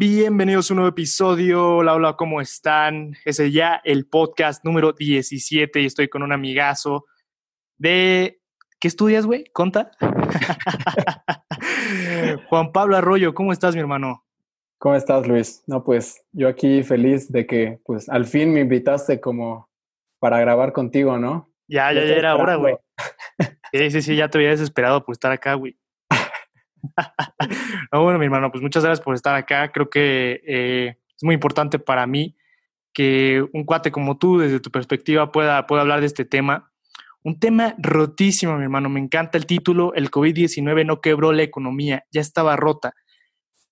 Bienvenidos a un nuevo episodio. Hola, hola, ¿cómo están? Ese ya el podcast número 17 y estoy con un amigazo de... ¿Qué estudias, güey? ¿Conta? Juan Pablo Arroyo, ¿cómo estás, mi hermano? ¿Cómo estás, Luis? No, pues yo aquí feliz de que pues al fin me invitaste como para grabar contigo, ¿no? Ya, ya, ya era hora, güey. Sí, sí, sí, ya te había desesperado por estar acá, güey. no, bueno, mi hermano, pues muchas gracias por estar acá. Creo que eh, es muy importante para mí que un cuate como tú, desde tu perspectiva, pueda, pueda hablar de este tema. Un tema rotísimo, mi hermano. Me encanta el título. El COVID-19 no quebró la economía, ya estaba rota.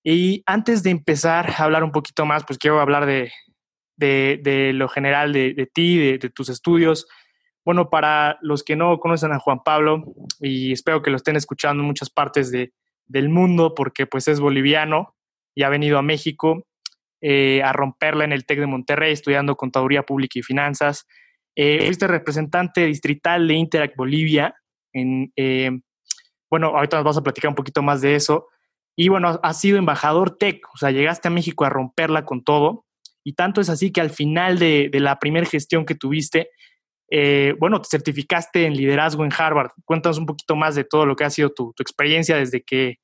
Y antes de empezar a hablar un poquito más, pues quiero hablar de, de, lo general de, de ti, de, tus estudios. Bueno, para los que no conocen a Juan Pablo, y espero que lo estén escuchando en muchas partes de, del mundo, porque pues es boliviano y ha venido a México eh, a romperla en el TEC de Monterrey, estudiando Contaduría Pública y Finanzas. Eh, fuiste representante distrital de Interact Bolivia. Eh, bueno, ahorita nos vamos a platicar un poquito más de eso. Y bueno, has sido embajador TEC, o sea, llegaste a México a romperla con todo. Y tanto es así que al final de, la primera gestión que tuviste, eh, bueno, te certificaste en liderazgo en Harvard. Cuéntanos un poquito más de todo lo que ha sido tu, experiencia desde que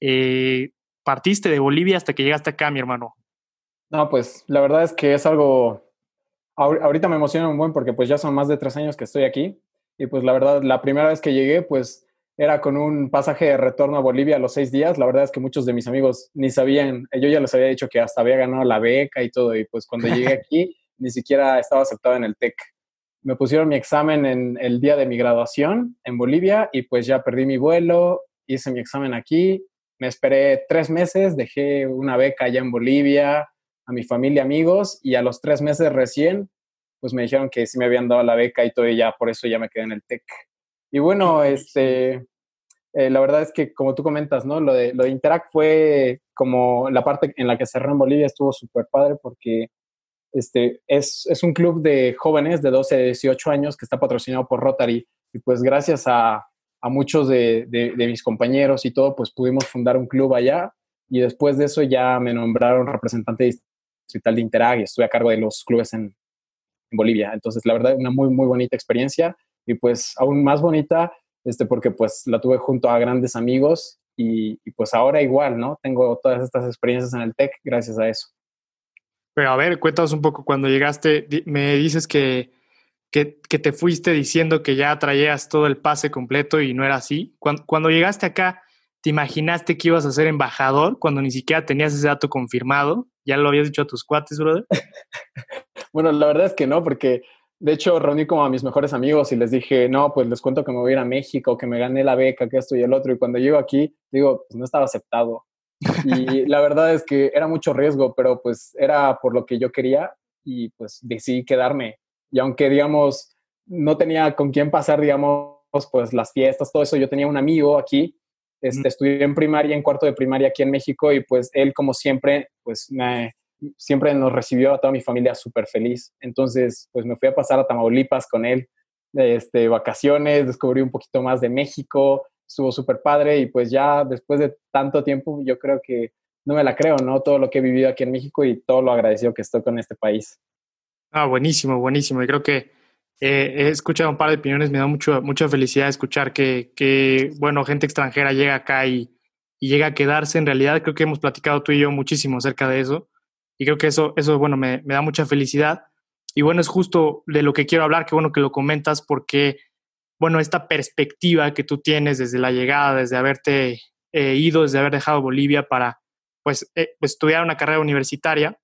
eh, partiste de Bolivia hasta que llegaste acá, mi hermano. No, pues la verdad es que es algo, ahorita me emociona un buen porque pues ya son más de tres años que estoy aquí y pues la verdad, la primera vez que llegué, pues era con un pasaje de retorno a Bolivia a los seis días. La verdad es que muchos de mis amigos ni sabían, yo ya les había dicho que hasta había ganado la beca y todo, y pues cuando llegué aquí ni siquiera estaba aceptado en el TEC. Me pusieron mi examen en el día de mi graduación en Bolivia y pues ya perdí mi vuelo, hice mi examen aquí, me esperé tres meses, dejé una beca allá en Bolivia a mi familia, amigos, y a los tres meses recién, pues me dijeron que sí me habían dado la beca y todo, y ya por eso ya me quedé en el TEC. Y bueno, este, eh, la verdad es que como tú comentas, ¿no? Lo de, lo de Interact fue como la parte en la que cerró en Bolivia estuvo súper padre porque este, es, un club de jóvenes de 12 a 18 años que está patrocinado por Rotary y pues gracias a, muchos de, mis compañeros y todo, pues pudimos fundar un club allá y después de eso ya me nombraron representante distrital de Interact y estuve a cargo de los clubes en, Bolivia. Entonces, la verdad, una muy, muy bonita experiencia y pues aún más bonita, este, porque pues la tuve junto a grandes amigos y, pues ahora igual, ¿no? Tengo todas estas experiencias en el TEC gracias a eso. Pero a ver, cuéntanos un poco, cuando llegaste, me dices que, que, te fuiste diciendo que ya traías todo el pase completo y no era así. Cuando, cuando llegaste acá, ¿te imaginaste que ibas a ser embajador cuando ni siquiera tenías ese dato confirmado? ¿Ya lo habías dicho a tus cuates, brother? bueno, la verdad es que no, porque de hecho, reuní como a mis mejores amigos y les dije, no, pues les cuento que me voy a ir a México, que me gané la beca, que esto y el otro. Y cuando llego aquí, digo, pues no estaba aceptado. Y la verdad es que era mucho riesgo, pero pues era por lo que yo quería y pues decidí quedarme. Y aunque, digamos, no tenía con quién pasar, digamos, pues las fiestas, todo eso, yo tenía un amigo aquí, este, estudié en primaria, en cuarto de primaria aquí en México y pues él, como siempre, pues me, siempre nos recibió a toda mi familia súper feliz. Entonces, pues me fui a pasar a Tamaulipas con él, este, vacaciones, descubrí un poquito más de México, estuvo súper padre y pues ya después de tanto tiempo, yo creo que no me la creo, ¿no? Todo lo que he vivido aquí en México y todo lo agradecido que estoy con este país. Ah, buenísimo, buenísimo. Y creo que eh, he escuchado un par de opiniones, me da mucho, mucha felicidad escuchar que, que, bueno, gente extranjera llega acá y, y llega a quedarse. En realidad, creo que hemos platicado tú y yo muchísimo acerca de eso. Y creo que eso, eso bueno, me, da mucha felicidad. Y bueno, es justo de lo que quiero hablar, que bueno que lo comentas, porque, bueno, esta perspectiva que tú tienes desde la llegada, desde haberte eh, ido, desde haber dejado Bolivia para, pues, eh, estudiar una carrera universitaria,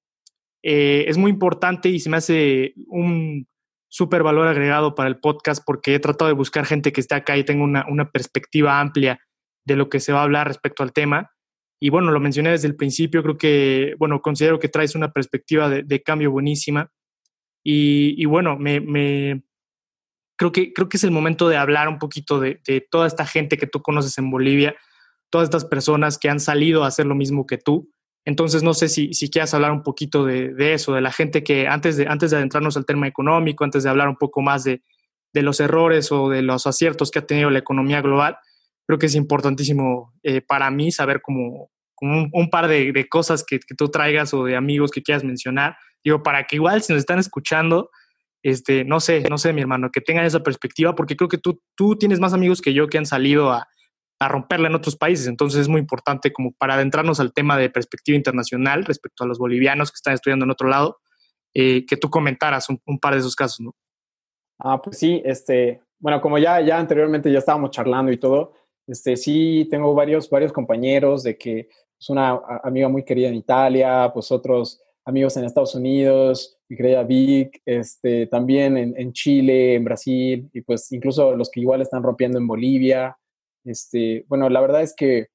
eh, es muy importante y se me hace un súper valor agregado para el podcast porque he tratado de buscar gente que esté acá y tenga una, una perspectiva amplia de lo que se va a hablar respecto al tema. Y bueno, lo mencioné desde el principio, creo que, bueno, considero que traes una perspectiva de, cambio buenísima. Y, bueno, me, creo, que, creo que es el momento de hablar un poquito de, toda esta gente que tú conoces en Bolivia, todas estas personas que han salido a hacer lo mismo que tú. Entonces, no sé si, si quieras hablar un poquito de, de, eso, de la gente que antes de, antes de adentrarnos al tema económico, antes de hablar un poco más de, de los errores o de los aciertos que ha tenido la economía global, creo que es importantísimo eh, para mí saber cómo, un, par de, cosas que, que, tú traigas o de amigos que quieras mencionar. Digo, para que igual si nos están escuchando, este, no sé, no sé, mi hermano, que tengan esa perspectiva, porque creo que tú, tú tienes más amigos que yo que han salido a, a romperla en otros países. Entonces es muy importante como para adentrarnos al tema de perspectiva internacional respecto a los bolivianos que están estudiando en otro lado, eh, que tú comentaras un, par de esos casos. Ah, pues sí, este, bueno, como ya, ya anteriormente ya estábamos charlando y todo, este, sí tengo varios, varios compañeros de que es una amiga muy querida en Italia, pues otros amigos en Estados Unidos, mi querida Vic, este, también en, Chile, en Brasil, y pues incluso los que igual están rompiendo en Bolivia, este, bueno, la verdad es que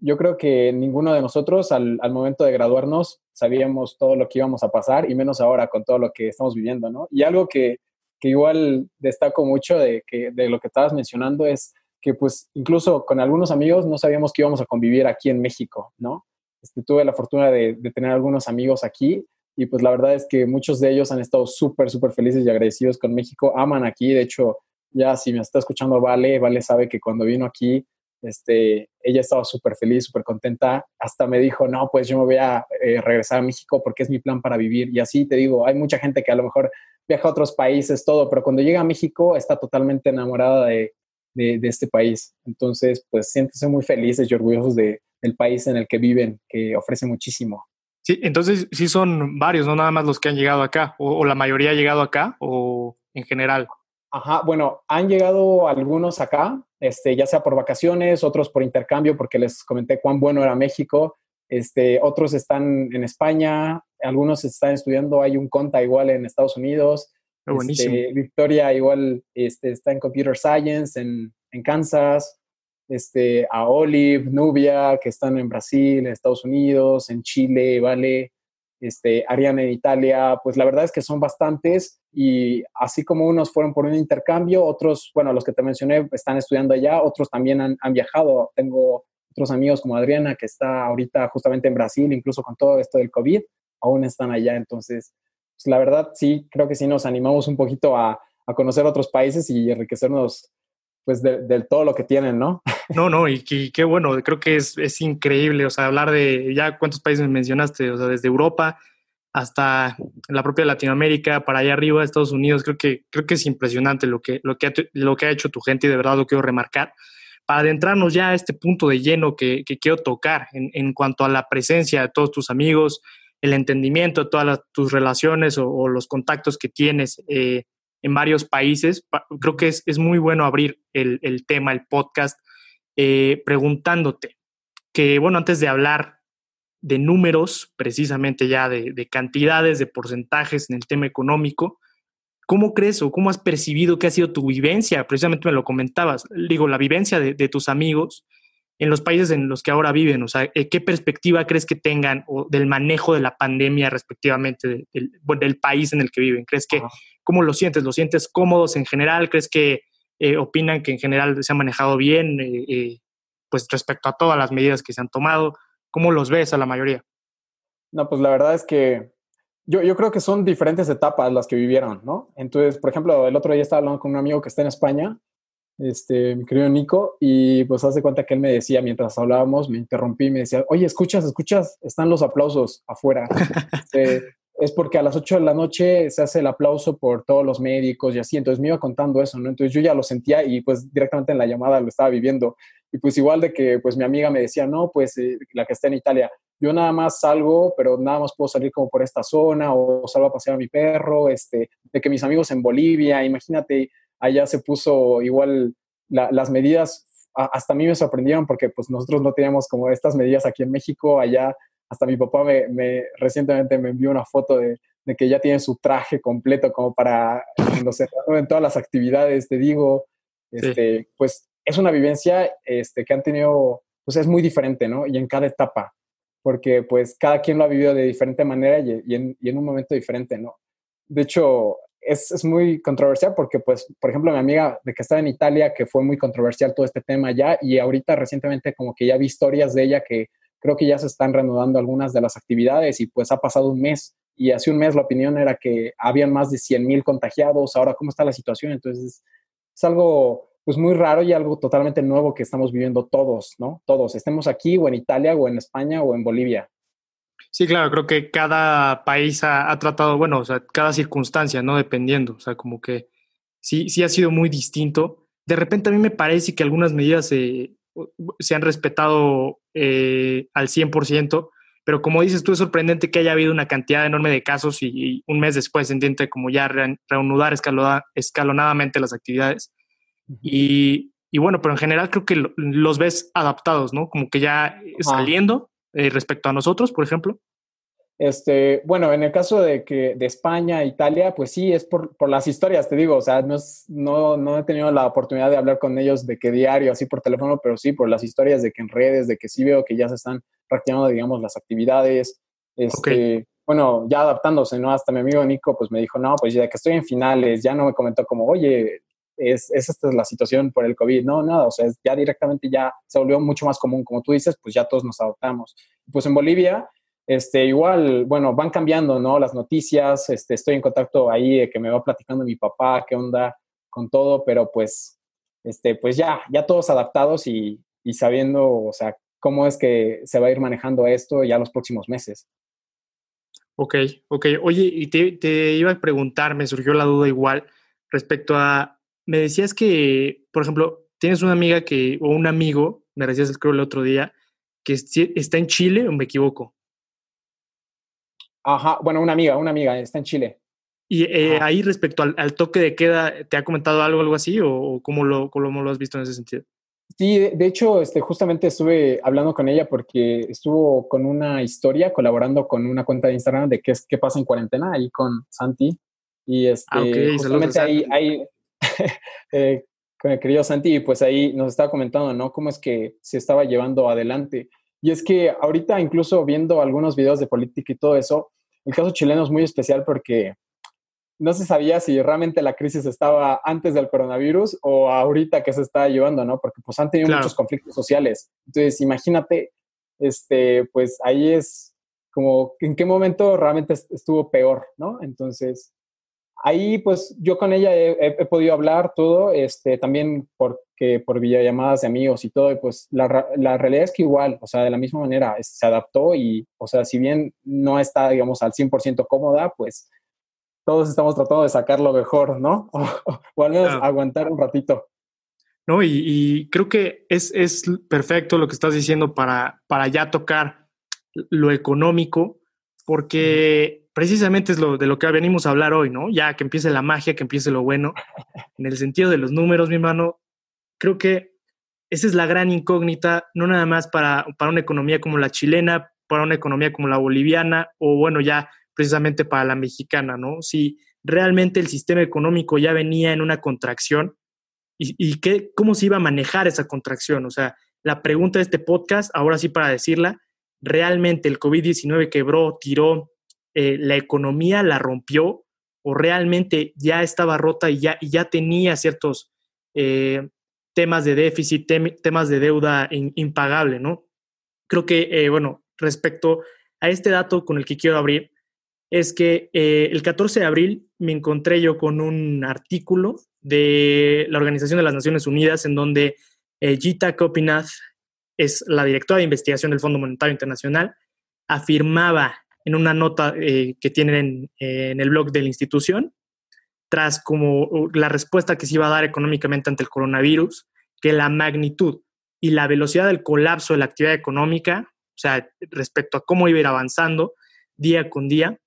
yo creo que ninguno de nosotros al, momento de graduarnos sabíamos todo lo que íbamos a pasar y menos ahora con todo lo que estamos viviendo, ¿no? Y algo que, que igual destaco mucho de, que, de lo que estabas mencionando es que pues incluso con algunos amigos no sabíamos que íbamos a convivir aquí en México, ¿no? Este, tuve la fortuna de tener algunos amigos aquí y pues la verdad es que muchos de ellos han estado súper, súper felices y agradecidos con México, aman aquí, de hecho ya si me está escuchando Vale, Vale sabe que cuando vino aquí, este, ella estaba súper feliz, súper contenta, hasta me dijo, no, pues yo me voy a eh, regresar a México porque es mi plan para vivir. Y así te digo, hay mucha gente que a lo mejor viaja a otros países, todo, pero cuando llega a México está totalmente enamorada de, de, este país. Entonces, pues siéntese muy felices y orgullosos de, del país en el que viven, que ofrece muchísimo. Sí, entonces sí son varios, no nada más los que han llegado acá, o, o la mayoría ha llegado acá, o en general. Ajá, bueno, han llegado algunos acá, este, ya sea por vacaciones, otros por intercambio, porque les comenté cuán bueno era México. Este, otros están en España, algunos están estudiando, hay un conta igual en Estados Unidos. Ah, este, Victoria igual este, está en Computer Science en, en Kansas. Este, a Olive, Nubia, que están en Brasil, en Estados Unidos, en Chile, Vale este, Ariane en Italia, pues la verdad es que son bastantes y así como unos fueron por un intercambio, otros, bueno, los que te mencioné están estudiando allá, otros también han, viajado. Tengo otros amigos como Adriana que está ahorita justamente en Brasil, incluso con todo esto del COVID, aún están allá. Entonces, pues la verdad sí, creo que sí nos animamos un poquito a, a conocer otros países y enriquecernos pues de, todo lo que tienen, ¿no? No, no, y, qué bueno, creo que es, es, increíble, o sea, hablar de ya cuántos países mencionaste, o sea, desde Europa hasta la propia Latinoamérica, para allá arriba, Estados Unidos, creo que, creo que es impresionante lo que, lo, que ha, lo que ha hecho tu gente y de verdad lo quiero remarcar. Para adentrarnos ya a este punto de lleno que, que quiero tocar en, en, cuanto a la presencia de todos tus amigos, el entendimiento de todas tus relaciones o, los contactos que tienes, eh, en varios países. Creo que es, es muy bueno abrir el, el tema, el podcast, eh, preguntándote que, bueno, antes de hablar de números, precisamente ya de, de, cantidades, de porcentajes en el tema económico, ¿cómo crees o cómo has percibido que ha sido tu vivencia? Precisamente me lo comentabas, digo, la vivencia de, de tus amigos en los países en los que ahora viven? O sea, ¿qué perspectiva crees que tengan o del manejo de la pandemia respectivamente del, del país en el que viven? ¿Crees que, cómo lo sientes? ¿Lo sientes cómodos en general? ¿Crees que eh, opinan que en general se ha manejado bien eh, eh, pues respecto a todas las medidas que se han tomado? ¿Cómo los ves a la mayoría? No, pues la verdad es que yo, yo creo que son diferentes etapas las que vivieron, ¿no? Entonces, por ejemplo, el otro día estaba hablando con un amigo que está en España este, mi querido Nico, y pues hace cuenta que él me decía, mientras hablábamos, me interrumpí y me decía, oye, escuchas, escuchas, están los aplausos afuera. Este, es porque a las 8 de la noche se hace el aplauso por todos los médicos y así, entonces me iba contando eso, ¿no? Entonces yo ya lo sentía y pues directamente en la llamada lo estaba viviendo. Y pues igual de que pues mi amiga me decía, no, pues eh, la que está en Italia, yo nada más salgo, pero nada más puedo salir como por esta zona o salgo a pasear a mi perro, este, de que mis amigos en Bolivia, imagínate, allá se puso igual las medidas, hasta a mí me sorprendieron porque pues nosotros no teníamos como estas medidas aquí en México, allá hasta mi papá me, recientemente me envió una foto de, que ya tiene su traje completo como para cuando se en todas las actividades, te digo, este, pues es una vivencia este, que han tenido, pues es muy diferente, ¿no? Y en cada etapa, porque pues cada quien lo ha vivido de diferente manera y, en, y en un momento diferente, ¿no? De hecho, es, es, muy controversial porque, pues, por ejemplo, mi amiga de que estaba en Italia, que fue muy controversial todo este tema ya, y ahorita recientemente como que ya vi historias de ella que creo que ya se están reanudando algunas de las actividades y pues ha pasado un mes y hace un mes la opinión era que habían más de 100 mil contagiados, ahora cómo está la situación, entonces es algo pues muy raro y algo totalmente nuevo que estamos viviendo todos, ¿no? Todos, estemos aquí o en Italia o en España o en Bolivia. Sí, claro, creo que cada país ha, tratado, bueno, o sea, cada circunstancia, ¿no? Dependiendo, o sea, como que sí, sí ha sido muy distinto. De repente a mí me parece que algunas medidas se, se han respetado eh, al 100%, pero como dices tú, es sorprendente que haya habido una cantidad enorme de casos y, un mes después se intente como ya reanudar escalonadamente las actividades. y, y, bueno, pero en general creo que los ves adaptados, ¿no? Como que ya saliendo eh, respecto a nosotros, por ejemplo. Este, bueno, en el caso de que de España, Italia, pues sí, es por, por las historias, te digo, o sea, no, no, no, he tenido la oportunidad de hablar con ellos de que diario, así por teléfono, pero sí por las historias de que en redes, de que sí veo que ya se están reactivando, digamos, las actividades, este, bueno, ya adaptándose, ¿no? Hasta mi amigo Nico, pues me dijo, no, pues ya que estoy en finales, ya no me comentó como, oye, es, es esta es la situación por el COVID, no, nada, o sea, ya directamente ya se volvió mucho más común, como tú dices, pues ya todos nos adaptamos. Pues en Bolivia, este, igual, bueno, van cambiando, ¿no? Las noticias, este, estoy en contacto ahí, que me va platicando mi papá, qué onda con todo, pero pues, este, pues ya, ya todos adaptados y, y sabiendo, o sea, cómo es que se va a ir manejando esto ya los próximos meses. Ok, ok. Oye, y te, te, iba a preguntar, me surgió la duda igual respecto a, me decías que, por ejemplo, tienes una amiga que, o un amigo, me decías creo el otro día, que está en Chile, o me equivoco. Ajá, bueno, una amiga, una amiga, está en Chile. Y eh, ahí respecto al, toque de queda, ¿te ha comentado algo, algo así o, cómo, lo, cómo lo has visto en ese sentido? Sí, de hecho, este, justamente estuve hablando con ella porque estuvo con una historia colaborando con una cuenta de Instagram de qué, es, qué pasa en cuarentena ahí con Santi. Y este, ah, justamente ahí, ahí eh, con el querido Santi, pues ahí nos estaba comentando, ¿no? Cómo es que se estaba llevando adelante. Y es que ahorita, incluso viendo algunos videos de política y todo eso, el caso chileno es muy especial porque no se sabía si realmente la crisis estaba antes del coronavirus o ahorita que se está llevando, ¿no? Porque pues han tenido muchos conflictos sociales. Entonces, imagínate, este, pues ahí es como en qué momento realmente estuvo peor, ¿no? Entonces, ahí pues yo con ella he, podido hablar todo, este, también porque por videollamadas de amigos y todo, y pues la, la, realidad es que igual, o sea, de la misma manera se adaptó y, o sea, si bien no está, digamos, al 100% cómoda, pues todos estamos tratando de sacar lo mejor, ¿no? O, al menos aguantar un ratito. No, y, creo que es, es, perfecto lo que estás diciendo para, para ya tocar lo económico, porque precisamente es lo de lo que venimos a hablar hoy, ¿no? Ya que empiece la magia, que empiece lo bueno, en el sentido de los números, mi hermano, creo que esa es la gran incógnita, no nada más para, para una economía como la chilena, para una economía como la boliviana, o bueno, ya precisamente para la mexicana, ¿no? Si realmente el sistema económico ya venía en una contracción y, y qué, cómo se iba a manejar esa contracción. O sea, la pregunta de este podcast, ahora sí para decirla, ¿realmente el COVID-19 quebró, tiró eh, la economía, la rompió o realmente ya estaba rota y ya, ya tenía ciertos eh, temas de déficit, temas de deuda impagable, ¿no? Creo que, eh, bueno, respecto a este dato con el que quiero abrir, es que el 14 de abril me encontré yo con un artículo de la Organización de las Naciones Unidas en donde Gita Kopinath, es la directora de investigación del Fondo Monetario Internacional, afirmaba en una nota eh, que tienen en, el blog de la institución, tras como la respuesta que se iba a dar económicamente ante el coronavirus, que la magnitud y la velocidad del colapso de la actividad económica, o sea, respecto a cómo iba a ir avanzando día con día,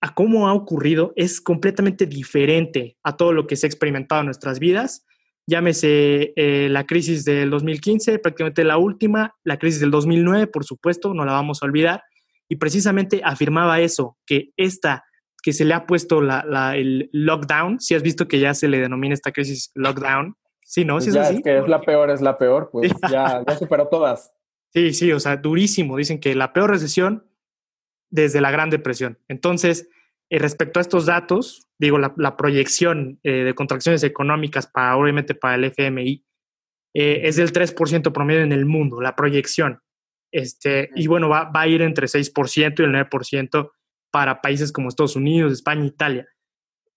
a cómo ha ocurrido es completamente diferente a todo lo que se ha experimentado en nuestras vidas. Llámese eh, la crisis del 2015, prácticamente la última, la crisis del 2009, por supuesto, no la vamos a olvidar, y precisamente afirmaba eso, que esta que se le ha puesto la, el lockdown, si has visto que ya se le denomina esta crisis lockdown, sí, ¿no? ¿Sí es, así? que es la peor, es la peor, pues ya, ya superó todas. Sí, sí, o sea, durísimo. Dicen que la peor recesión desde la Gran Depresión. Entonces, eh, respecto a estos datos, digo, la, proyección eh, de contracciones económicas para, obviamente, para el FMI eh, es del 3% promedio en el mundo, la proyección. Este, y bueno, va, va a ir entre 6% y el 9% para países como Estados Unidos, España, Italia.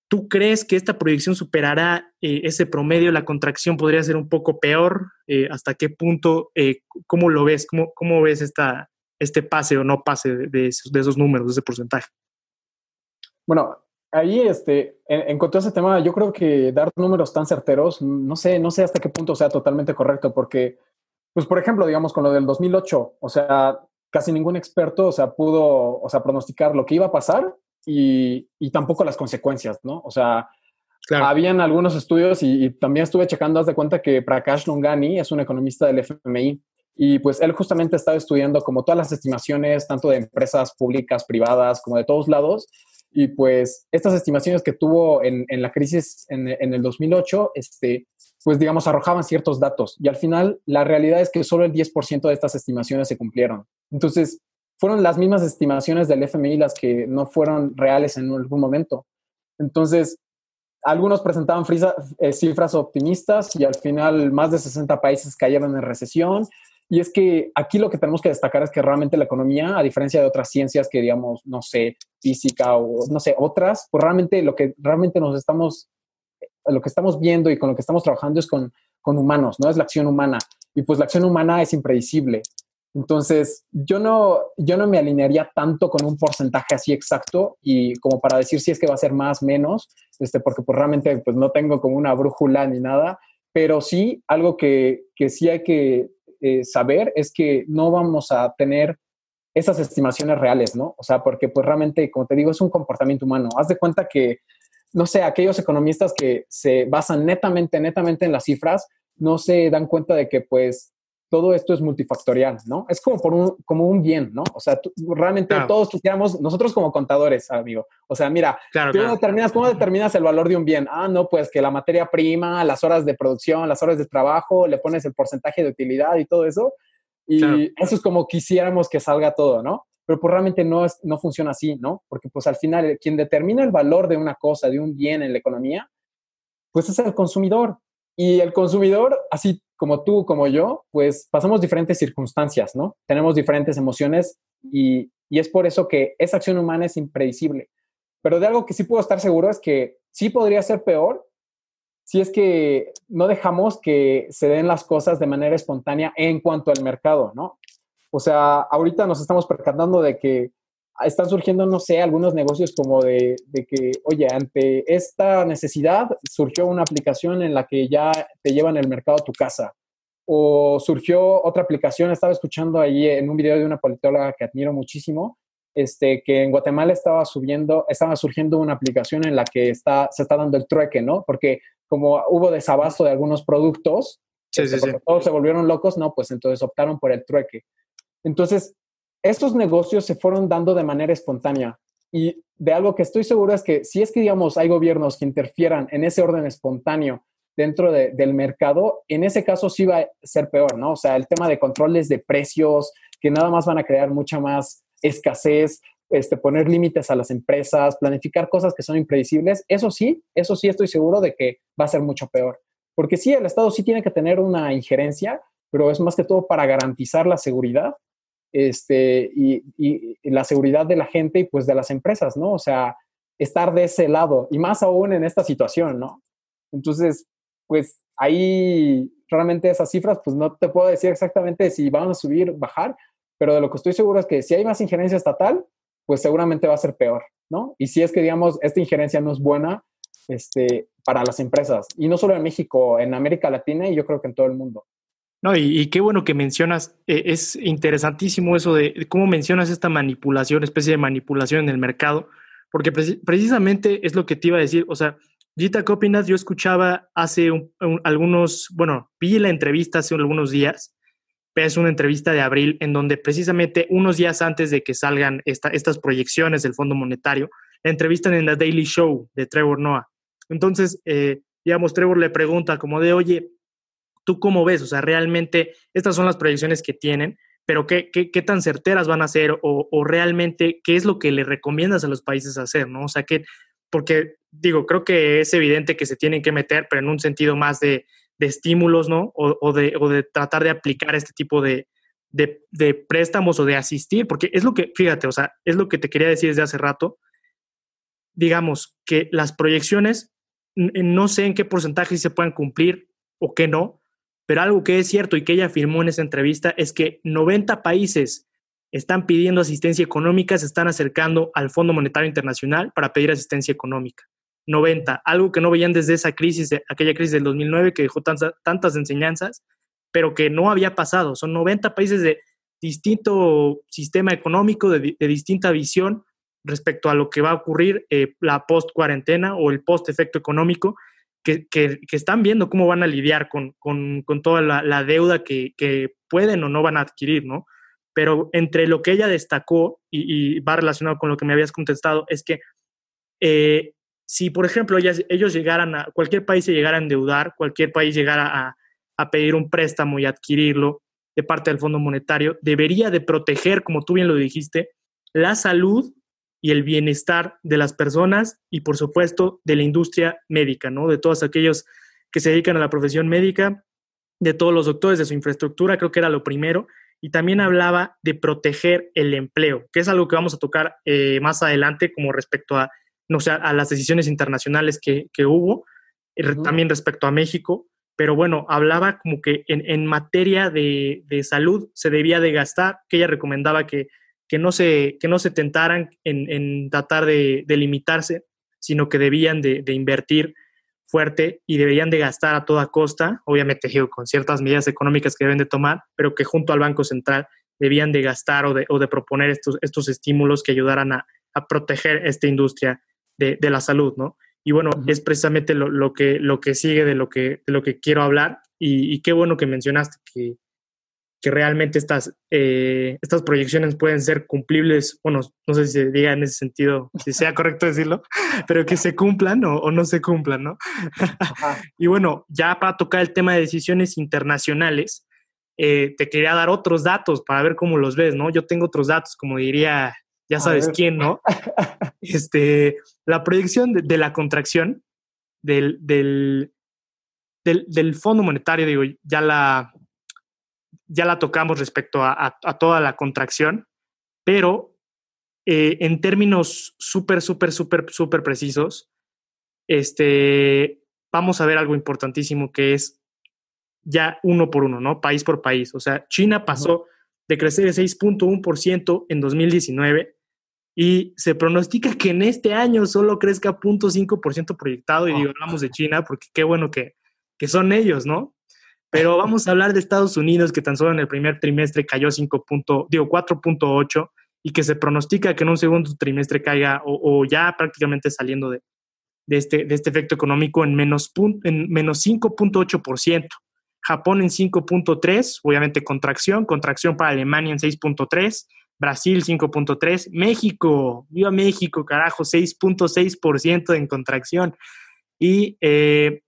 ¿Tú crees que esta proyección superará eh, ese promedio? ¿La contracción podría ser un poco peor? Eh, ¿Hasta qué punto? Eh, ¿Cómo lo ves? ¿Cómo, cómo ves esta, este pase o no pase de, esos, de, esos, números, de ese porcentaje? Bueno, ahí este, en, cuanto a ese tema, yo creo que dar números tan certeros, no sé, no sé hasta qué punto sea totalmente correcto, porque, pues por ejemplo, digamos con lo del 2008, o sea, casi ningún experto, o sea, pudo, o sea, pronosticar lo que iba a pasar y, y tampoco las consecuencias, ¿no? O sea, habían algunos estudios y, también estuve checando, haz de cuenta que Prakash Lungani es un economista del FMI y pues él justamente estaba estudiando como todas las estimaciones, tanto de empresas públicas, privadas, como de todos lados, y pues estas estimaciones que tuvo en, en la crisis en, en, el 2008, este, pues digamos, arrojaban ciertos datos. Y al final, la realidad es que solo el 10% de estas estimaciones se cumplieron. Entonces, fueron las mismas estimaciones del FMI las que no fueron reales en algún momento. Entonces, algunos presentaban eh, cifras optimistas y al final más de 60 países cayeron en recesión. Y es que aquí lo que tenemos que destacar es que realmente la economía, a diferencia de otras ciencias que digamos, no sé, física o no sé, otras, pues realmente lo que realmente nos estamos, lo que estamos viendo y con lo que estamos trabajando es con, con humanos, ¿no? Es la acción humana. Y pues la acción humana es impredecible. Entonces, yo no, yo no me alinearía tanto con un porcentaje así exacto y como para decir si es que va a ser más, menos, este, porque pues realmente pues no tengo como una brújula ni nada, pero sí algo que, que sí hay que eh, saber es que no vamos a tener esas estimaciones reales, ¿no? O sea, porque pues realmente, como te digo, es un comportamiento humano. Haz de cuenta que, no sé, aquellos economistas que se basan netamente, netamente en las cifras, no se dan cuenta de que pues todo esto es multifactorial, ¿no? Es como por un, como un bien, ¿no? O sea, realmente todos quisiéramos, nosotros como contadores, amigo, o sea, mira, tú Determinas, ¿cómo determinas el valor de un bien? Ah, no, pues que la materia prima, las horas de producción, las horas de trabajo, le pones el porcentaje de utilidad y todo eso. Y eso es como quisiéramos que salga todo, ¿no? Pero pues realmente no, es, no funciona así, ¿no? Porque pues al final quien determina el valor de una cosa, de un bien en la economía, pues es el consumidor. Y el consumidor, así como tú, como yo, pues pasamos diferentes circunstancias, ¿no? Tenemos diferentes emociones y, es por eso que esa acción humana es impredecible. Pero de algo que sí puedo estar seguro es que sí podría ser peor si es que no dejamos que se den las cosas de manera espontánea en cuanto al mercado, ¿no? O sea, ahorita nos estamos percatando de que están surgiendo, no sé, algunos negocios como de, que, oye, ante esta necesidad surgió una aplicación en la que ya te llevan el mercado a tu casa. O surgió otra aplicación, estaba escuchando ahí en un video de una politóloga que admiro muchísimo, este, que en Guatemala estaba subiendo, estaba surgiendo una aplicación en la que está, se está dando el trueque, ¿no? Porque como hubo desabasto de algunos productos, este, todos se volvieron locos, no, pues entonces optaron por el trueque. Entonces, estos negocios se fueron dando de manera espontánea. Y de algo que estoy seguro es que si es que, digamos, hay gobiernos que interfieran en ese orden espontáneo dentro del mercado, en ese caso sí va a ser peor, ¿no? O sea, el tema de controles de precios, que nada más van a crear mucha más escasez, este, poner límites a las empresas, planificar cosas que son impredecibles, eso sí, eso sí estoy seguro de que va a ser mucho peor. Porque sí, el Estado sí tiene que tener una injerencia, pero es más que todo para garantizar la seguridad este, y, la seguridad de la gente y pues de las empresas, ¿no? O sea, estar de ese lado y más aún en esta situación, ¿no? Entonces, pues ahí realmente esas cifras, pues no te puedo decir exactamente si van a subir, bajar, pero de lo que estoy seguro es que si hay más injerencia estatal, pues seguramente va a ser peor, ¿no? Y si es que, digamos, esta injerencia no es buena este, para las empresas, y no solo en México, en América Latina y yo creo que en todo el mundo. No, y, qué bueno que mencionas, eh, es interesantísimo eso de, cómo mencionas esta manipulación, especie de manipulación en el mercado, porque precisamente es lo que te iba a decir, o sea, Gita Copinath yo escuchaba hace algunos, bueno, vi la entrevista hace algunos días, es una entrevista de abril en donde precisamente unos días antes de que salgan estas proyecciones del Fondo Monetario, la entrevistan en la Daily Show de Trevor Noah. Entonces, eh, digamos, Trevor le pregunta como de, oye, ¿Tú cómo ves? O sea, realmente estas son las proyecciones que tienen, pero ¿qué, qué, tan certeras van a ser o, realmente qué es lo que le recomiendas a los países hacer? ¿no? O sea, que, porque digo, creo que es evidente que se tienen que meter, pero en un sentido más de, de estímulos, ¿no? O, de, o, de, tratar de aplicar este tipo de, de, de, préstamos o de asistir, porque es lo que, fíjate, o sea, es lo que te quería decir desde hace rato. digamos, que las proyecciones, no sé en qué porcentaje se puedan cumplir o qué no, pero algo que es cierto y que ella afirmó en esa entrevista es que 90 países están pidiendo asistencia económica, se están acercando al Fondo Monetario Internacional para pedir asistencia económica. 90, algo que no veían desde esa crisis, aquella crisis del 2009 que dejó tantas, tantas enseñanzas, pero que no había pasado. Son 90 países de distinto sistema económico, de, distinta visión respecto a lo que va a ocurrir eh, la post-cuarentena o el post-efecto económico, que, están viendo cómo van a lidiar con, con, toda la, deuda que, pueden o no van a adquirir, ¿no? Pero entre lo que ella destacó, y, va relacionado con lo que me habías contestado, es que eh, si, por ejemplo, ellos llegaran a, cualquier país se llegara a endeudar, cualquier país llegara a, a pedir un préstamo y adquirirlo de parte del Fondo Monetario, debería de proteger, como tú bien lo dijiste, la salud y el bienestar de las personas y, por supuesto, de la industria médica, ¿no? De todos aquellos que se dedican a la profesión médica, de todos los doctores, de su infraestructura, creo que era lo primero. Y también hablaba de proteger el empleo, que es algo que vamos a tocar eh, más adelante como respecto a, no sé, a las decisiones internacionales que, hubo, eh, también respecto a México. Pero bueno, hablaba como que en, materia de, salud se debía de gastar, que ella recomendaba que, que, no, se, que no se tentaran en, tratar de, limitarse, sino que debían de, invertir fuerte y deberían de gastar a toda costa, obviamente con ciertas medidas económicas que deben de tomar, pero que junto al Banco Central debían de gastar o de, o de proponer estos, estos estímulos que ayudaran a, a proteger esta industria de, de, la salud, ¿no? Y bueno, es precisamente lo, que, lo que sigue de lo que, de lo que quiero hablar. Y, qué bueno que mencionaste que, que realmente estas, eh, estas proyecciones pueden ser cumplibles, bueno, no sé si se diga en ese sentido, si sea correcto decirlo, pero que se cumplan o, no se cumplan, ¿no? y bueno, ya para tocar el tema de decisiones internacionales, eh, te quería dar otros datos para ver cómo los ves, ¿no? Yo tengo otros datos, como diría ya sabes quién, ¿no? Este, la proyección de, la contracción del, del, del, Fondo Monetario, digo, ya la, ya la tocamos respecto a, toda la contracción, pero eh, en términos súper, súper, súper, súper precisos, este, vamos a ver algo importantísimo que es ya uno por uno, ¿no? País por país. O sea, China pasó de crecer de 6.1% en 2019 y se pronostica que en este año solo crezca 0.5% proyectado, y digo, hablamos de China, porque qué bueno que, que son ellos, ¿no? Pero vamos a hablar de Estados Unidos, que tan solo en el primer trimestre cayó 5 digo, 4.8 y que se pronostica que en un segundo trimestre caiga o, ya prácticamente saliendo de, de, este, de este efecto económico en menos, en menos 5.8%. Japón en 5.3, obviamente contracción, contracción para Alemania en 6.3, Brasil 5.3, México, viva México, carajo, 6.6% en contracción y eh,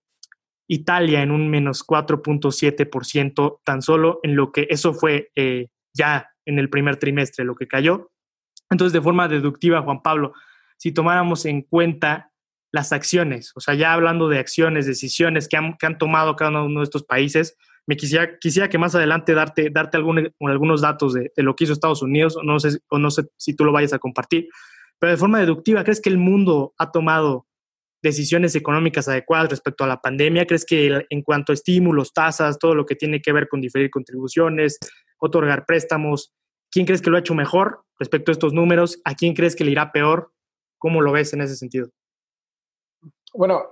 Italia en un menos 4.7% tan solo en lo que eso fue eh, ya en el primer trimestre lo que cayó. Entonces, de forma deductiva, Juan Pablo, si tomáramos en cuenta las acciones, o sea, ya hablando de acciones, decisiones que han, que han tomado cada uno de estos países, me quisiera, quisiera que más adelante darte, darte algunos datos de, lo que hizo Estados Unidos, o no, sé, o no sé si tú lo vayas a compartir, pero de forma deductiva, ¿crees que el mundo ha tomado decisiones económicas adecuadas respecto a la pandemia? ¿Crees que en cuanto a estímulos, tasas, todo lo que tiene que ver con diferir contribuciones, otorgar préstamos, ¿quién crees que lo ha hecho mejor respecto a estos números? ¿A quién crees que le irá peor? ¿Cómo lo ves en ese sentido? Bueno,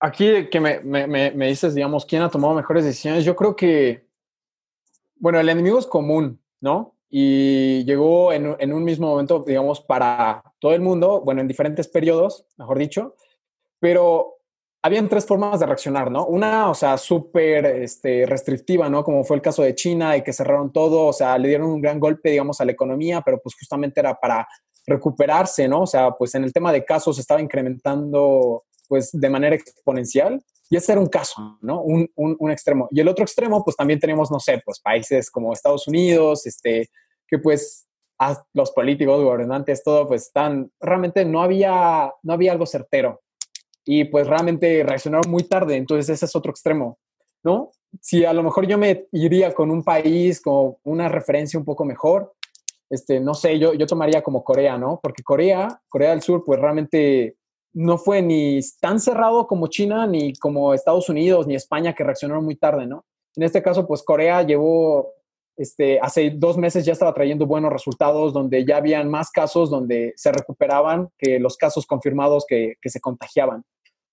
aquí que me, me, me, dices, digamos, quién ha tomado mejores decisiones, yo creo que, bueno, el enemigo es común, ¿no? Y llegó en, en, un mismo momento, digamos, para todo el mundo, bueno, en diferentes periodos, mejor dicho, pero habían tres formas de reaccionar, ¿no? Una, o sea, súper este, restrictiva, ¿no? Como fue el caso de China y que cerraron todo, o sea, le dieron un gran golpe, digamos, a la economía, pero pues justamente era para recuperarse, ¿no? O sea, pues en el tema de casos estaba incrementando pues de manera exponencial. Y ese era un caso, ¿no? Un, un, extremo. Y el otro extremo, pues también tenemos, no sé, pues países como Estados Unidos, este, que pues los políticos, gobernantes, todo, pues están, realmente no había, no había algo certero. Y pues realmente reaccionaron muy tarde, entonces ese es otro extremo, ¿no? Si a lo mejor yo me iría con un país, con una referencia un poco mejor, este, no sé, yo, yo tomaría como Corea, ¿no? Porque Corea, Corea del Sur, pues realmente no fue ni tan cerrado como China, ni como Estados Unidos, ni España, que reaccionaron muy tarde, ¿no? En este caso, pues Corea llevó, este, hace dos meses ya estaba trayendo buenos resultados, donde ya habían más casos donde se recuperaban que los casos confirmados que, se contagiaban.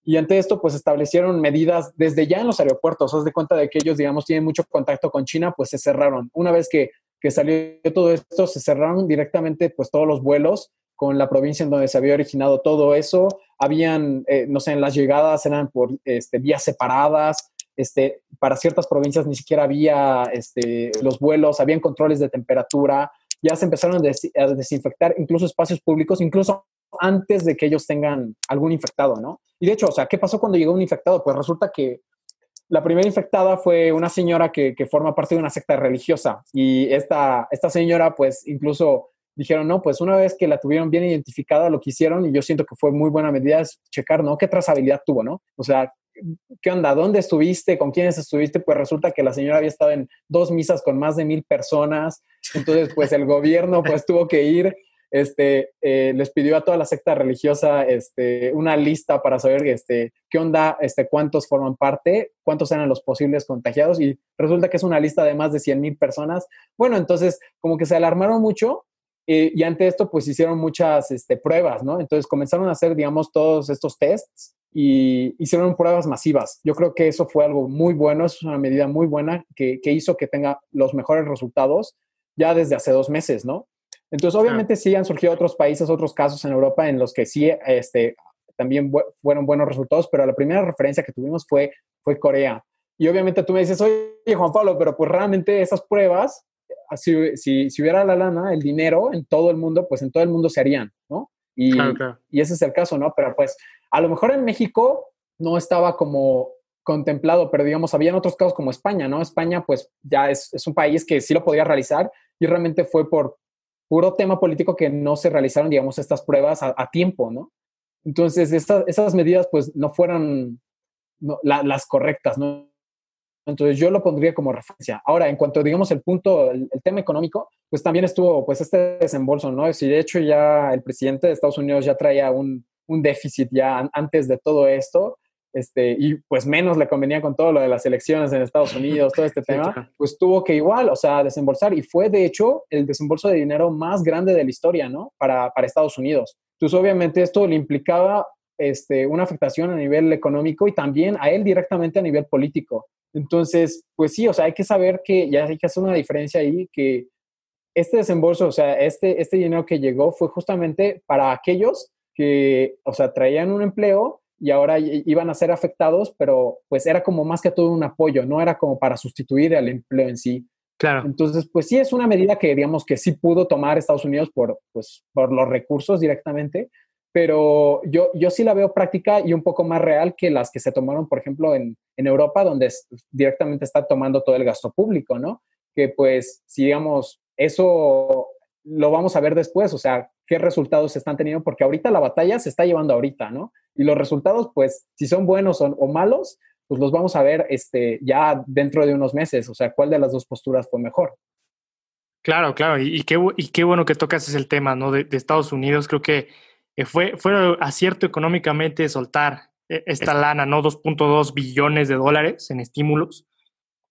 Y ante esto, pues establecieron medidas desde ya en los aeropuertos. Haz de cuenta de que ellos, digamos, tienen mucho contacto con China, pues se cerraron. Una vez que, que salió todo esto, se cerraron directamente, pues todos los vuelos con la provincia en donde se había originado todo eso. Habían, eh, no sé, en las llegadas eran por este, vías separadas. Este, para ciertas provincias ni siquiera había este, los vuelos, habían controles de temperatura. Ya se empezaron a, desinfectar incluso espacios públicos, incluso antes de que ellos tengan algún infectado, ¿no? Y de hecho, o sea, ¿qué pasó cuando llegó un infectado? Pues resulta que la primera infectada fue una señora que, que, forma parte de una secta religiosa y esta, esta señora pues incluso dijeron, no, pues una vez que la tuvieron bien identificada, lo que hicieron, y yo siento que fue muy buena medida, es checar, ¿no? ¿Qué trazabilidad tuvo, no? O sea, ¿qué onda? ¿Dónde estuviste? ¿Con quiénes estuviste? Pues resulta que la señora había estado en dos misas con más de mil personas, entonces pues el gobierno pues tuvo que ir, este, eh, les pidió a toda la secta religiosa este, una lista para saber este, qué onda, este, cuántos forman parte, cuántos eran los posibles contagiados, y resulta que es una lista de más de 100 mil personas. Bueno, entonces como que se alarmaron mucho eh, y ante esto, pues hicieron muchas este, pruebas, ¿no? Entonces comenzaron a hacer, digamos, todos estos tests y hicieron pruebas masivas. Yo creo que eso fue algo muy bueno, es una medida muy buena que, hizo que tenga los mejores resultados ya desde hace dos meses, ¿no? Entonces, obviamente sí han surgido otros países, otros casos en Europa en los que sí este, también fueron buenos resultados, pero la primera referencia que tuvimos fue, fue Corea. Y obviamente tú me dices, oye, Juan Pablo, pero pues realmente esas pruebas si, si, hubiera la lana, el dinero en todo el mundo, pues en todo el mundo se harían, ¿no? Y, y ese es el caso, ¿no? Pero pues a lo mejor en México no estaba como contemplado, pero digamos, habían otros casos como España, ¿no? España pues ya es, es un país que sí lo podía realizar y realmente fue por puro tema político que no se realizaron, digamos, estas pruebas a, tiempo, ¿no? Entonces, esas medidas pues no fueron las correctas, ¿no? Entonces yo lo pondría como referencia. Ahora, en cuanto digamos el punto, el, tema económico, pues también estuvo pues este desembolso, ¿no? Si de hecho ya el presidente de Estados Unidos ya traía un, un déficit ya antes de todo esto, este, y pues menos le convenía con todo lo de las elecciones en Estados Unidos, todo este tema, pues tuvo que igual, o sea, desembolsar y fue de hecho el desembolso de dinero más grande de la historia, ¿no? Para, para Estados Unidos. Entonces, obviamente esto le implicaba este, una afectación a nivel económico y también a él directamente a nivel político. Entonces, pues sí, o sea, hay que saber que ya hay que hacer una diferencia ahí, que este desembolso, o sea, este, este dinero que llegó fue justamente para aquellos que, o sea, traían un empleo y ahora iban a ser afectados, pero pues era como más que todo un apoyo, no era como para sustituir al empleo en sí. Claro. Entonces, pues sí es una medida que digamos que sí pudo tomar Estados Unidos por, pues, por los recursos directamente, pero yo, yo sí la veo práctica y un poco más real que las que se tomaron, por ejemplo, en, en Europa, donde directamente está tomando todo el gasto público, ¿no? Que pues, si digamos, eso lo vamos a ver después, o sea, qué resultados se están teniendo, porque ahorita la batalla se está llevando ahorita, ¿no? Y los resultados, pues, si son buenos o, o malos, pues los vamos a ver este, ya dentro de unos meses, o sea, cuál de las dos posturas fue mejor. Claro, claro, y, qué, y qué bueno que tocas ese tema, ¿no? De, de Estados Unidos, creo que eh, fue, fue acierto económicamente soltar eh, esta lana, ¿no? 2.2 billones de dólares en estímulos.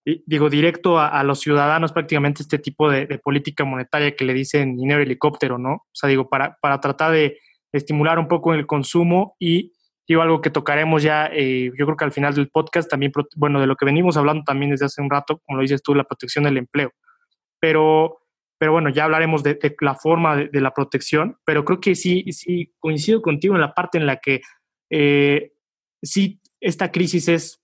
Digo, directo a, los ciudadanos prácticamente este tipo de, política monetaria que le dicen dinero helicóptero, ¿no? O sea, digo, para, para tratar de, estimular un poco el consumo y digo algo que tocaremos ya, eh, yo creo que al final del podcast también, bueno, de lo que venimos hablando también desde hace un rato, como lo dices tú, la protección del empleo. Pero pero bueno, ya hablaremos de, la forma de, la protección, pero creo que sí, sí coincido contigo en la parte en la que eh, sí esta crisis es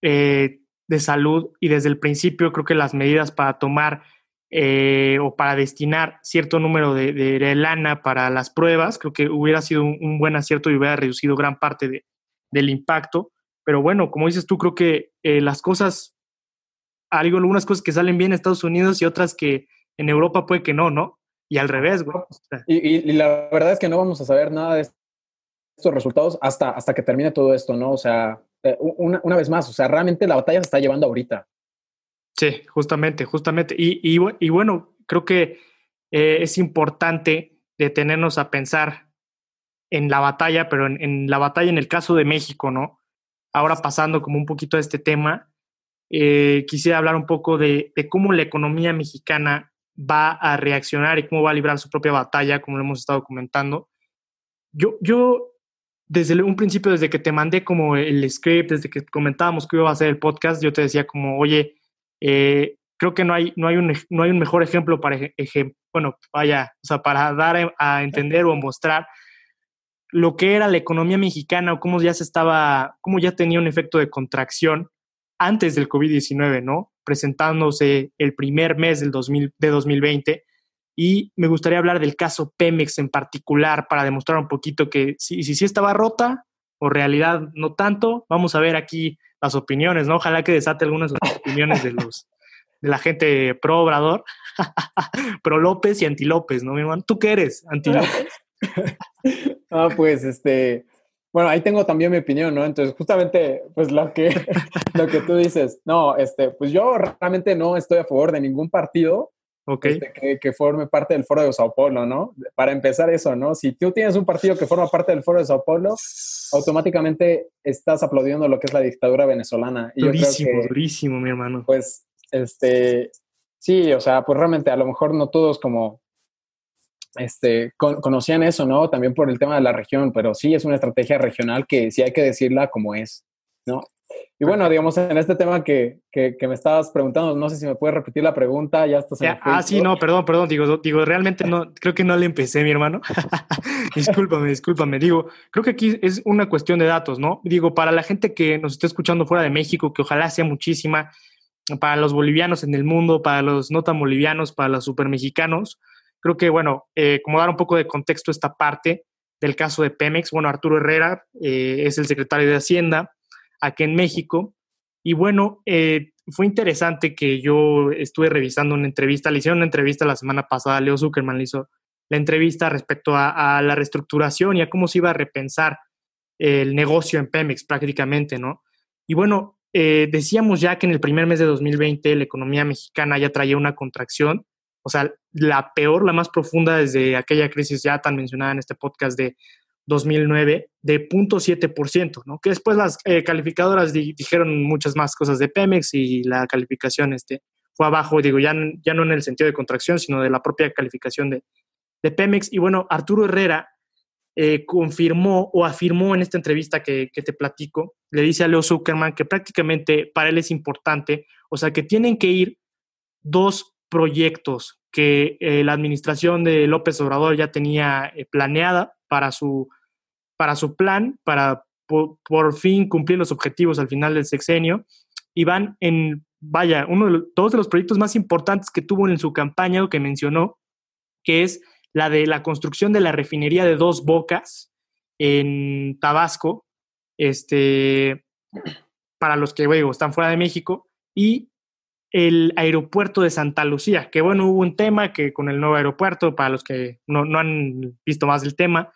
eh, de salud y desde el principio creo que las medidas para tomar eh, o para destinar cierto número de, lana para las pruebas, creo que hubiera sido un, buen acierto y hubiera reducido gran parte del impacto. Pero bueno, como dices tú, creo que las cosas, hay algunas cosas que salen bien en Estados Unidos y otras que en Europa puede que no, ¿no? Y al revés, güey. Y, la verdad es que no vamos a saber nada de estos resultados hasta, hasta que termine todo esto, ¿no? O sea, eh, una, una vez más, o sea, realmente la batalla se está llevando ahorita. Sí, justamente, justamente. Y, y, bueno, creo que eh, es importante detenernos a pensar en la batalla, pero en, la batalla en el caso de México, ¿no? Ahora pasando como un poquito a este tema, eh, quisiera hablar un poco de, cómo la economía mexicana va a reaccionar y cómo va a librar su propia batalla, como lo hemos estado comentando. Yo, yo desde un principio, desde que te mandé como el script, desde que comentábamos que iba a ser el podcast, yo te decía como, oye, eh, creo que no hay, no hay, un, no hay un mejor ejemplo para, bueno, vaya, o sea, para dar a entender o mostrar lo que era la economía mexicana o cómo ya se estaba, cómo ya tenía un efecto de contracción antes del COVID-19, ¿no? Presentándose el primer mes del 2000, de 2020. Y me gustaría hablar del caso Pemex en particular para demostrar un poquito que si sí si, estaba rota o realidad no tanto. Vamos a ver aquí las opiniones, ¿no? Ojalá que desate algunas opiniones de los de la gente pro Obrador, pro López y anti López, ¿no, mi hermano? ¿Tú qué eres? ¿Anti López? ah, pues este, bueno, ahí tengo también mi opinión, ¿no? Entonces, justamente, pues lo que, lo que tú dices, no, este, pues yo realmente no estoy a favor de ningún partido este, que, que, forme parte del Foro de Sao Paulo, ¿no? Para empezar eso, ¿no? Si tú tienes un partido que forma parte del Foro de Sao Paulo, automáticamente estás aplaudiendo lo que es la dictadura venezolana. Y durísimo, durísimo, mi hermano. Pues, este, sí, o sea, pues realmente a lo mejor no todos como este, conocían eso, ¿no? También por el tema de la región, pero sí es una estrategia regional que sí hay que decirla como es, ¿no? Y bueno, digamos, en este tema que, que, me estabas preguntando, no sé si me puedes repetir la pregunta, ya estás en Ah, sí, no, perdón, perdón, digo, digo, realmente no, creo que no le empecé, mi hermano. discúlpame, discúlpame, digo, creo que aquí es una cuestión de datos, ¿no? Digo, para la gente que nos esté escuchando fuera de México, que ojalá sea muchísima, para los bolivianos en el mundo, para los no tan bolivianos, para los super mexicanos, Creo que, bueno, eh, como dar un poco de contexto a esta parte del caso de Pemex, bueno, Arturo Herrera eh, es el secretario de Hacienda aquí en México. Y bueno, eh, fue interesante que yo estuve revisando una entrevista, le hicieron una entrevista la semana pasada, Leo Zuckerman le hizo la entrevista respecto a, a la reestructuración y a cómo se iba a repensar el negocio en Pemex prácticamente, ¿no? Y bueno, decíamos ya que en el primer mes de 2020 la economía mexicana ya traía una contracción o sea, la peor, la más profunda desde aquella crisis ya tan mencionada en este podcast de 2009, de 0.7%, ¿no? Que después las eh, calificadoras dijeron muchas más cosas de Pemex y la calificación este, fue abajo, digo, ya, ya no en el sentido de contracción, sino de la propia calificación de, de Pemex. Y bueno, Arturo Herrera eh, confirmó o afirmó en esta entrevista que, te platico, le dice a Leo Zuckerman que prácticamente para él es importante, o sea, que tienen que ir dos proyectos que eh, la administración de López Obrador ya tenía eh, planeada para su, para su plan, para por, fin cumplir los objetivos al final del sexenio, y van en, vaya, uno de los, los proyectos más importantes que tuvo en su campaña, que mencionó, que es la de la construcción de la refinería de dos bocas en Tabasco, este, para los que bueno, están fuera de México, y el aeropuerto de Santa Lucía, que bueno, hubo un tema que con el nuevo aeropuerto, para los que no, han visto más del tema,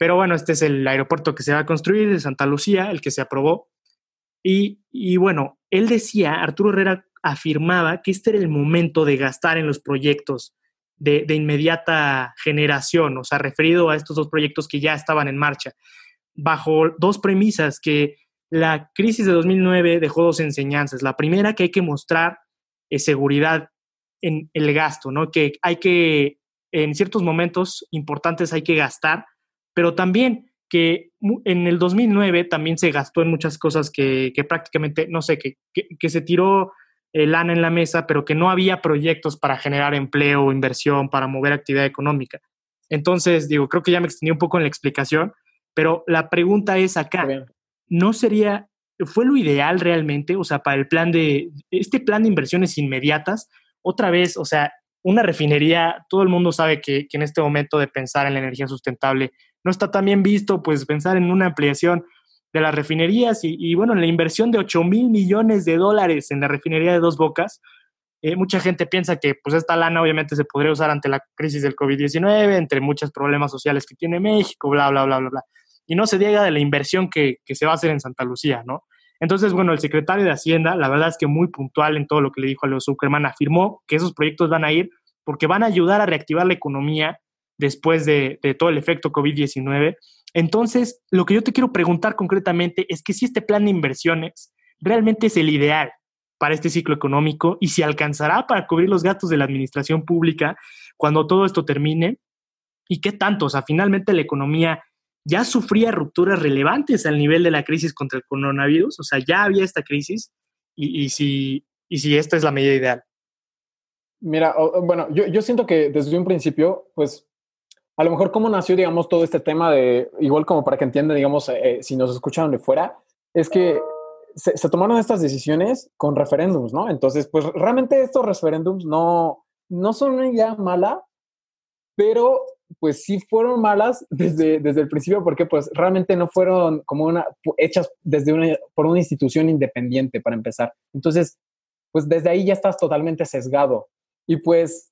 pero bueno, este es el aeropuerto que se va a construir de Santa Lucía, el que se aprobó. Y, y bueno, él decía, Arturo Herrera afirmaba que este era el momento de gastar en los proyectos de, de inmediata generación, o sea, referido a estos dos proyectos que ya estaban en marcha, bajo dos premisas que la crisis de 2009 dejó dos enseñanzas. La primera, que hay que mostrar seguridad en el gasto, ¿no? Que hay que, en ciertos momentos importantes hay que gastar, pero también que en el 2009 también se gastó en muchas cosas que, prácticamente, no sé, que, que, se tiró el lana en la mesa, pero que no había proyectos para generar empleo, inversión, para mover actividad económica. Entonces, digo, creo que ya me extendí un poco en la explicación, pero la pregunta es acá, ¿no sería ¿Fue lo ideal realmente? O sea, para el plan de, este plan de inversiones inmediatas, otra vez, o sea, una refinería, todo el mundo sabe que, en este momento de pensar en la energía sustentable no está tan bien visto, pues pensar en una ampliación de las refinerías y, bueno, en la inversión de 8 mil millones de dólares en la refinería de Dos Bocas, eh, mucha gente piensa que pues esta lana obviamente se podría usar ante la crisis del COVID-19, entre muchos problemas sociales que tiene México, bla, bla, bla, bla, bla. Y no se diga de la inversión que, que se va a hacer en Santa Lucía, ¿no? Entonces, bueno, el secretario de Hacienda, la verdad es que muy puntual en todo lo que le dijo a Leo Zuckerman, afirmó que esos proyectos van a ir porque van a ayudar a reactivar la economía después de, todo el efecto COVID-19 Entonces, lo que yo te quiero preguntar concretamente es que si este plan de inversiones realmente es el ideal para este ciclo económico y si alcanzará para cubrir los gastos de la administración pública cuando todo esto termine y qué tanto, o sea, finalmente la economía ya sufría rupturas relevantes al nivel de la crisis contra el coronavirus, o sea, ya había esta crisis y, si, y si esta es la medida ideal. Mira, bueno, yo, yo siento que desde un principio, pues a lo mejor cómo nació, digamos, todo este tema de, igual como para que entiendan, digamos, eh, si nos escuchan de fuera, es que se, se, tomaron estas decisiones con referéndums, ¿no? Entonces, pues realmente estos referéndums no, no son una idea mala, pero pues sí fueron malas desde, desde el principio porque pues realmente no fueron como una, hechas desde una, por una institución independiente para empezar. Entonces, pues desde ahí ya estás totalmente sesgado. Y pues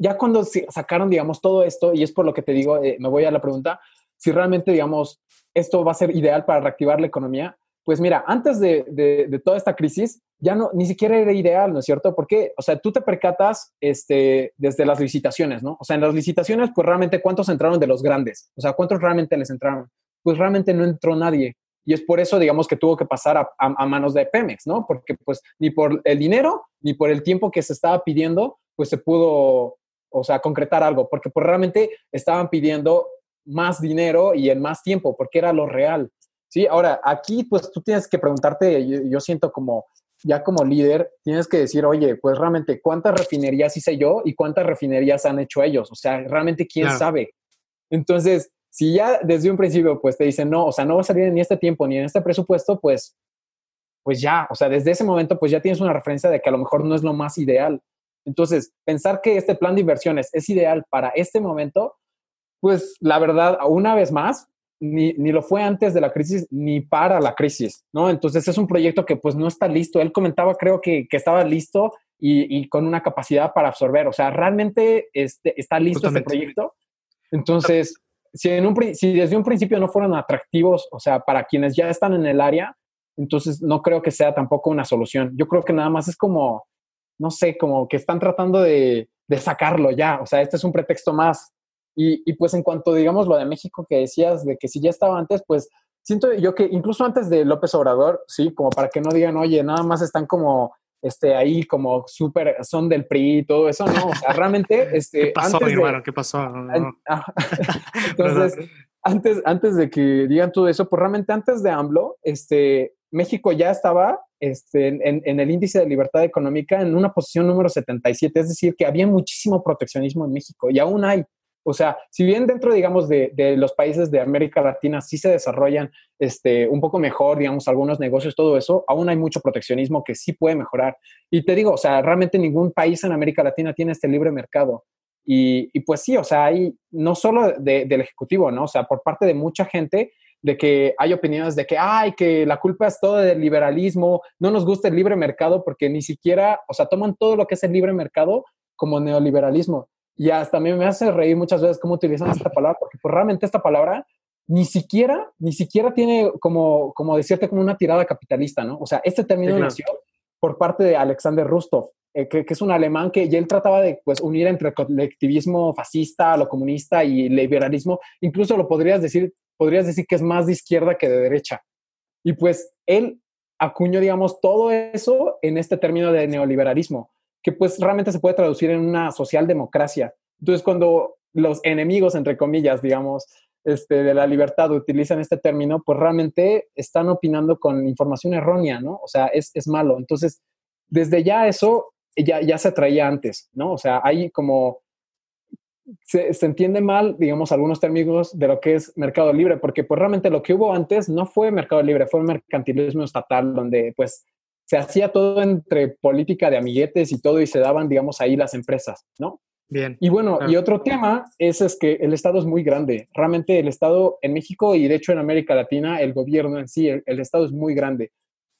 ya cuando sacaron, digamos, todo esto, y es por lo que te digo, eh, me voy a la pregunta, si realmente, digamos, esto va a ser ideal para reactivar la economía, pues mira, antes de, de, toda esta crisis, ya no, ni siquiera era ideal, ¿no es cierto? Porque, o sea, tú te percatas este, desde las licitaciones, ¿no? O sea, en las licitaciones, pues realmente, ¿cuántos entraron de los grandes? O sea, ¿cuántos realmente les entraron? Pues realmente no entró nadie. Y es por eso, digamos, que tuvo que pasar a, a, manos de Pemex, ¿no? Porque pues ni por el dinero, ni por el tiempo que se estaba pidiendo, pues se pudo, o sea, concretar algo, porque pues realmente estaban pidiendo más dinero y en más tiempo, porque era lo real. Sí, ahora aquí pues tú tienes que preguntarte, yo, siento como, ya como líder, tienes que decir, oye, pues realmente, ¿cuántas refinerías hice yo y cuántas refinerías han hecho ellos? O sea, realmente, ¿quién sabe? Entonces, si ya desde un principio pues te dicen, no, o sea, no va a salir ni este tiempo ni en este presupuesto, pues, pues ya, o sea, desde ese momento pues ya tienes una referencia de que a lo mejor no es lo más ideal. Entonces, pensar que este plan de inversiones es ideal para este momento, pues la verdad, una vez más, ni, ni, lo fue antes de la crisis ni para la crisis, ¿no? Entonces es un proyecto que pues no está listo. Él comentaba, creo que, que estaba listo y, y, con una capacidad para absorber. O sea, realmente este, está listo este proyecto. Entonces, si, en un, si desde un principio no fueron atractivos, o sea, para quienes ya están en el área, entonces no creo que sea tampoco una solución. Yo creo que nada más es como, no sé, como que están tratando de, de sacarlo ya. O sea, este es un pretexto más. Y, y, pues en cuanto, digamos, lo de México que decías, de que si ya estaba antes, pues siento yo que incluso antes de López Obrador, sí, como para que no digan, oye, nada más están como este, ahí como súper, son del PRI y todo eso, ¿no? O sea, realmente, este... ¿Qué pasó, mi hermano? ¿Qué pasó? Entonces, antes, antes de que digan todo eso, pues realmente antes de AMLO, este, México ya estaba este, en, el índice de libertad económica en una posición número 77, es decir, que había muchísimo proteccionismo en México y aún hay. O sea, si bien dentro, digamos, de, los países de América Latina sí se desarrollan este, un poco mejor, digamos, algunos negocios, todo eso, aún hay mucho proteccionismo que sí puede mejorar. Y te digo, o sea, realmente ningún país en América Latina tiene este libre mercado. Y, y pues sí, o sea, hay no solo de, del Ejecutivo, ¿no? O sea, por parte de mucha gente, de que hay opiniones de que, ay, que la culpa es todo del liberalismo, no nos gusta el libre mercado porque ni siquiera, o sea, toman todo lo que es el libre mercado como neoliberalismo. Y hasta a mí me hace reír muchas veces cómo utilizan esta palabra, porque pues, realmente esta palabra ni siquiera, ni siquiera tiene como, como decirte como una tirada capitalista, ¿no? O sea, este término nació por parte de Alexander Rustov, eh, que, es un alemán que y él trataba de pues, unir entre colectivismo fascista, lo comunista y liberalismo. Incluso lo podrías decir, podrías decir que es más de izquierda que de derecha. Y pues él acuñó, digamos, todo eso en este término de neoliberalismo que pues realmente se puede traducir en una socialdemocracia. Entonces, cuando los enemigos, entre comillas, digamos, este, de la libertad utilizan este término, pues realmente están opinando con información errónea, ¿no? O sea, es, es malo. Entonces, desde ya eso ya, ya se traía antes, ¿no? O sea, hay como... Se, se, entiende mal, digamos, algunos términos de lo que es mercado libre, porque pues realmente lo que hubo antes no fue mercado libre, fue mercantilismo estatal, donde pues se hacía todo entre política de amiguetes y todo y se daban, digamos, ahí las empresas, ¿no? Bien. Y bueno, y otro tema es, es que el Estado es muy grande. Realmente el Estado en México y de hecho en América Latina, el gobierno en sí, el, Estado es muy grande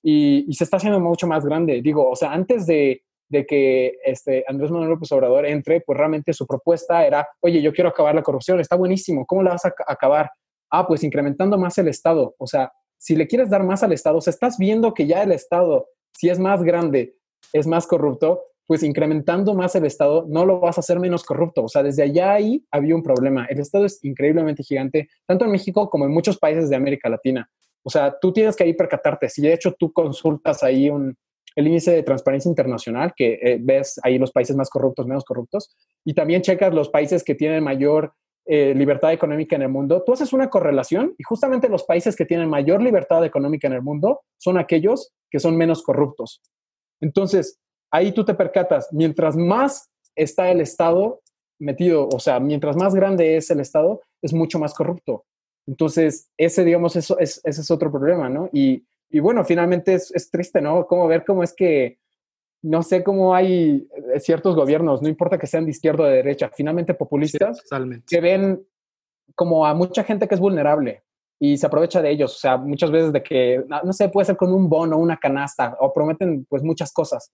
y, y, se está haciendo mucho más grande. Digo, o sea, antes de, de que este Andrés Manuel López Obrador entre, pues realmente su propuesta era, oye, yo quiero acabar la corrupción, está buenísimo, ¿cómo la vas a acabar? Ah, pues incrementando más el Estado. O sea, si le quieres dar más al Estado, o sea, estás viendo que ya el Estado si es más grande, es más corrupto, pues incrementando más el Estado, no lo vas a hacer menos corrupto. O sea, desde allá ahí había un problema. El Estado es increíblemente gigante, tanto en México como en muchos países de América Latina. O sea, tú tienes que ahí percatarte. Si de hecho tú consultas ahí un, el índice de transparencia internacional, que eh, ves ahí los países más corruptos, menos corruptos, y también checas los países que tienen mayor eh, libertad económica en el mundo, tú haces una correlación y justamente los países que tienen mayor libertad económica en el mundo son aquellos que son menos corruptos. Entonces, ahí tú te percatas, mientras más está el Estado metido, o sea, mientras más grande es el Estado, es mucho más corrupto. Entonces, ese, digamos, eso, es, ese es otro problema, ¿no? Y, y bueno, finalmente es, es, triste, ¿no? Como ver cómo es que, no sé cómo hay eh, ciertos gobiernos, no importa que sean de izquierda o de derecha, finalmente populistas, que ven como a mucha gente que es vulnerable y se aprovecha de ellos. O sea, muchas veces de que, no sé, puede ser con un bono, una canasta, o prometen pues muchas cosas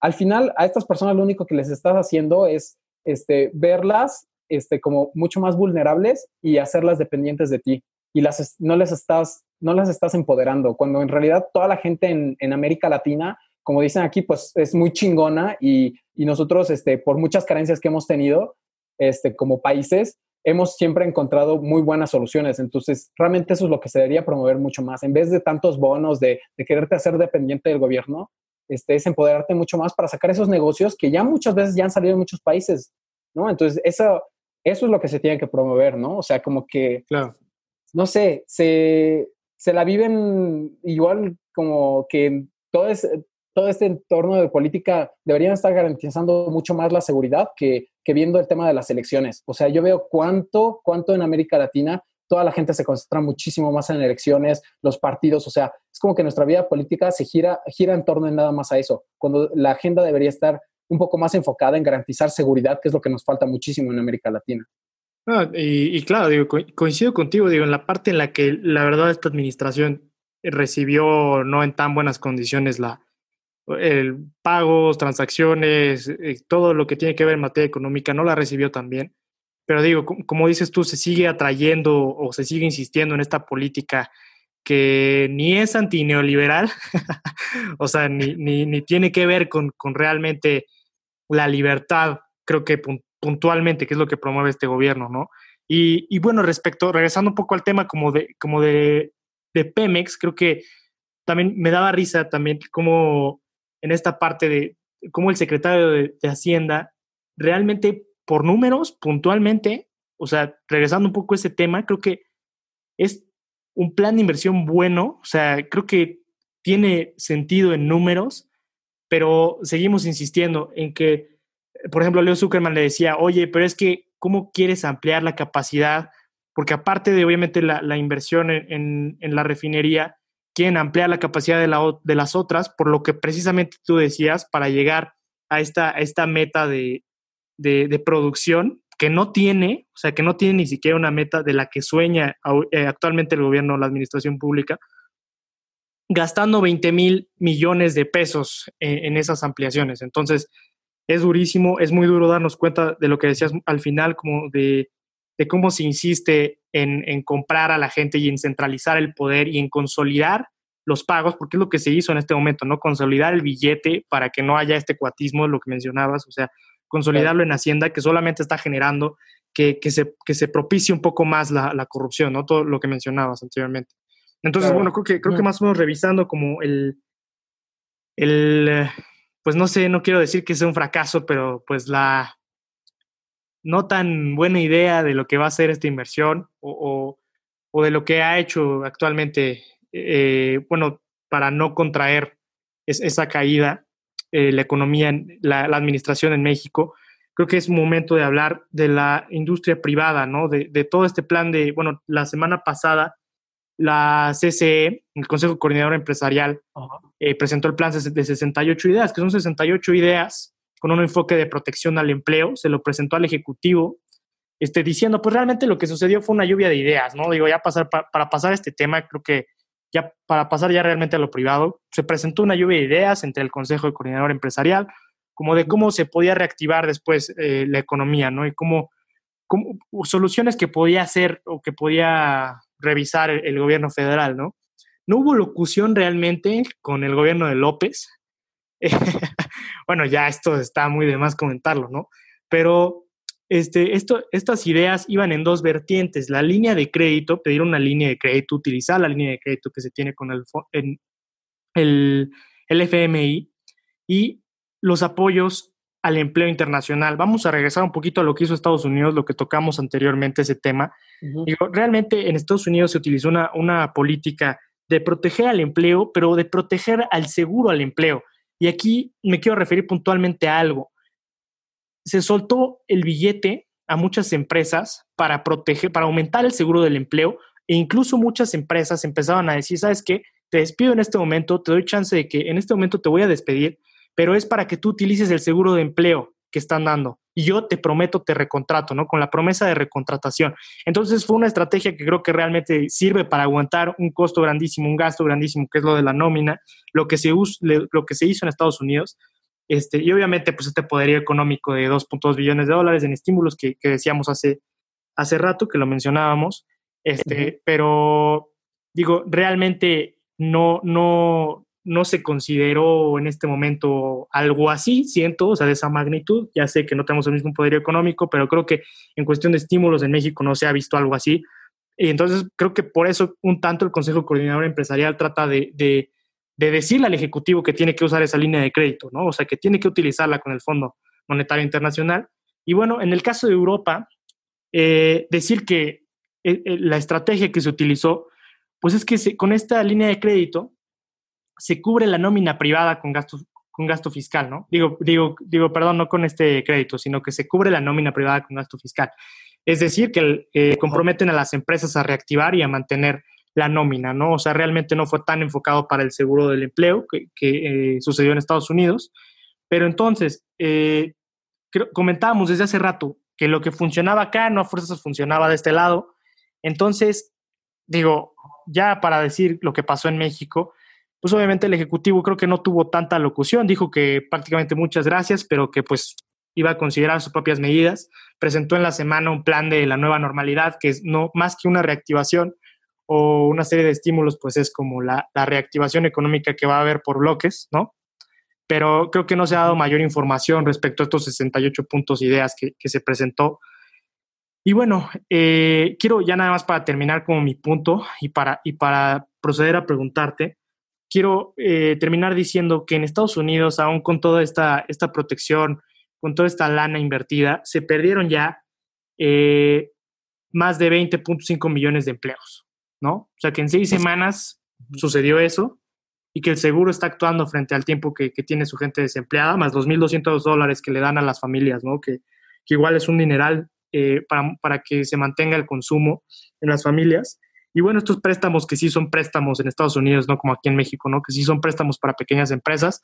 al final a estas personas lo único que les estás haciendo es este, verlas este, como mucho más vulnerables y hacerlas dependientes de ti. Y las, no, les estás, no las estás empoderando, cuando en realidad toda la gente en, en América Latina, como dicen aquí, pues es muy chingona y, y, nosotros, este, por muchas carencias que hemos tenido este, como países, hemos siempre encontrado muy buenas soluciones. Entonces, realmente eso es lo que se debería promover mucho más. En vez de tantos bonos, de, de quererte hacer dependiente del gobierno, este, es empoderarte mucho más para sacar esos negocios que ya muchas veces ya han salido en muchos países, ¿no? Entonces, eso, eso es lo que se tiene que promover, ¿no? O sea, como que, claro. no sé, se, se la viven igual como que todo, es, todo este entorno de política deberían estar garantizando mucho más la seguridad que, que viendo el tema de las elecciones. O sea, yo veo cuánto, cuánto en América Latina toda la gente se concentra muchísimo más en elecciones, los partidos, o sea, es como que nuestra vida política se gira, gira en torno a nada más a eso, cuando la agenda debería estar un poco más enfocada en garantizar seguridad, que es lo que nos falta muchísimo en América Latina. Y, claro, digo, coincido contigo, digo, en la parte en la que la verdad esta administración recibió no en tan buenas condiciones la el pagos, transacciones, eh, todo lo que tiene que ver en materia económica, no la recibió tan bien. Pero digo, como dices tú, se sigue atrayendo o se sigue insistiendo en esta política que ni es antineoliberal, o sea, ni, ni, tiene que ver con, con, realmente la libertad, creo que puntualmente, que es lo que promueve este gobierno, ¿no? Y, y bueno, respecto, regresando un poco al tema como de, como de, de Pemex, creo que también me daba risa también como en esta parte de cómo el secretario de, de Hacienda realmente por números, puntualmente, o sea, regresando un poco a ese tema, creo que es un plan de inversión bueno, o sea, creo que tiene sentido en números, pero seguimos insistiendo en que, por ejemplo, Leo Zuckerman le decía, oye, pero es que, ¿cómo quieres ampliar la capacidad? Porque aparte de, obviamente, la, inversión en, la refinería, quieren ampliar la capacidad de, de, las otras, por lo que precisamente tú decías, para llegar a esta, a esta meta de, de, producción que no tiene, o sea, que no tiene ni siquiera una meta de la que sueña eh, actualmente el gobierno, la administración pública, gastando 20 mil millones de pesos en, esas ampliaciones. Entonces, es durísimo, es muy duro darnos cuenta de lo que decías al final, como de, de cómo se insiste en, en, comprar a la gente y en centralizar el poder y en consolidar los pagos, porque es lo que se hizo en este momento, ¿no? Consolidar el billete para que no haya este cuatismo, lo que mencionabas, o sea, consolidarlo en Hacienda, que solamente está generando que, que, se, que se propicie un poco más la, la, corrupción, ¿no? Todo lo que mencionabas anteriormente. Entonces, bueno, creo que, creo que más o menos revisando como el, el, pues no sé, no quiero decir que sea un fracaso, pero pues la no tan buena idea de lo que va a ser esta inversión o, o, de lo que ha hecho actualmente, eh, bueno, para no contraer esa caída, eh, la economía, la, la, administración en México, creo que es un momento de hablar de la industria privada, ¿no? De, de todo este plan de, bueno, la semana pasada la CCE, el Consejo Coordinador Empresarial, eh, presentó el plan de 68 ideas, que son 68 ideas con un enfoque de protección al empleo, se lo presentó al Ejecutivo, este, diciendo, pues realmente lo que sucedió fue una lluvia de ideas, ¿no? Digo, ya pasar, para pasar este tema, creo que ya para pasar ya realmente a lo privado, se presentó una lluvia de ideas entre el Consejo de Coordinador Empresarial, como de cómo se podía reactivar después eh, la economía, ¿no? Y cómo, cómo, soluciones que podía hacer o que podía revisar el, gobierno federal, ¿no? No hubo locución realmente con el gobierno de López. bueno, ya esto está muy de más comentarlo, ¿no? Pero este, esto, estas ideas iban en dos vertientes. La línea de crédito, pedir una línea de crédito, utilizar la línea de crédito que se tiene con el, el, el FMI y los apoyos al empleo internacional. Vamos a regresar un poquito a lo que hizo Estados Unidos, lo que tocamos anteriormente, ese tema. realmente en Estados Unidos se utilizó una, una política de proteger al empleo, pero de proteger al seguro al empleo. Y aquí me quiero referir puntualmente a algo se soltó el billete a muchas empresas para proteger, para aumentar el seguro del empleo e incluso muchas empresas empezaban a decir, ¿sabes qué? Te despido en este momento, te doy chance de que en este momento te voy a despedir, pero es para que tú utilices el seguro de empleo que están dando. Y yo te prometo, te recontrato, ¿no? Con la promesa de recontratación. Entonces fue una estrategia que creo que realmente sirve para aguantar un costo grandísimo, un gasto grandísimo, que es lo de la nómina, lo que se, lo que se hizo en Estados Unidos. Este, y obviamente, pues este poderío económico de 2.2 billones de dólares en estímulos que, que, decíamos hace, hace rato, que lo mencionábamos, este, pero digo, realmente no, no, no se consideró en este momento algo así, siento, o sea, de esa magnitud. Ya sé que no tenemos el mismo poder económico, pero creo que en cuestión de estímulos en México no se ha visto algo así. Y entonces creo que por eso un tanto el Consejo Coordinador Empresarial trata de, de de decirle al Ejecutivo que tiene que usar esa línea de crédito, ¿no? O sea, que tiene que utilizarla con el Fondo Monetario Internacional. Y bueno, en el caso de Europa, eh, decir que eh, eh, la estrategia que se utilizó, pues es que con esta línea de crédito se cubre la nómina privada con gasto, con gasto fiscal, ¿no? Digo, digo, digo, perdón, no con este crédito, sino que se cubre la nómina privada con gasto fiscal. Es decir, que comprometen a las empresas a reactivar y a mantener la nómina, ¿no? O sea, realmente no fue tan enfocado para el seguro del empleo que, eh, sucedió en Estados Unidos. Pero entonces, eh, comentábamos desde hace rato que lo que funcionaba acá no a fuerzas funcionaba de este lado. Entonces, digo, ya para decir lo que pasó en México, pues obviamente el Ejecutivo creo que no tuvo tanta locución, dijo que prácticamente muchas gracias, pero que pues iba a considerar sus propias medidas. Presentó en la semana un plan de la nueva normalidad, que es no más que una reactivación, o una serie de estímulos, pues es como la, reactivación económica que va a haber por bloques, ¿no? Pero creo que no se ha dado mayor información respecto a estos 68 puntos, ideas que, se presentó. Y bueno, eh, quiero ya nada más para terminar como mi punto y para, y para proceder a preguntarte, quiero eh, terminar diciendo que en Estados Unidos, aún con toda esta, esta protección, con toda esta lana invertida, se perdieron ya eh, más de 20.5 millones de empleos. ¿No? O sea, que en seis semanas sucedió eso y que el seguro está actuando frente al tiempo que, tiene su gente desempleada, más los 1.200 dólares que le dan a las familias, ¿no? Que, igual es un mineral eh, para, que se mantenga el consumo en las familias. Y bueno, estos préstamos que sí son préstamos en Estados Unidos, no como aquí en México, ¿no? Que sí son préstamos para pequeñas empresas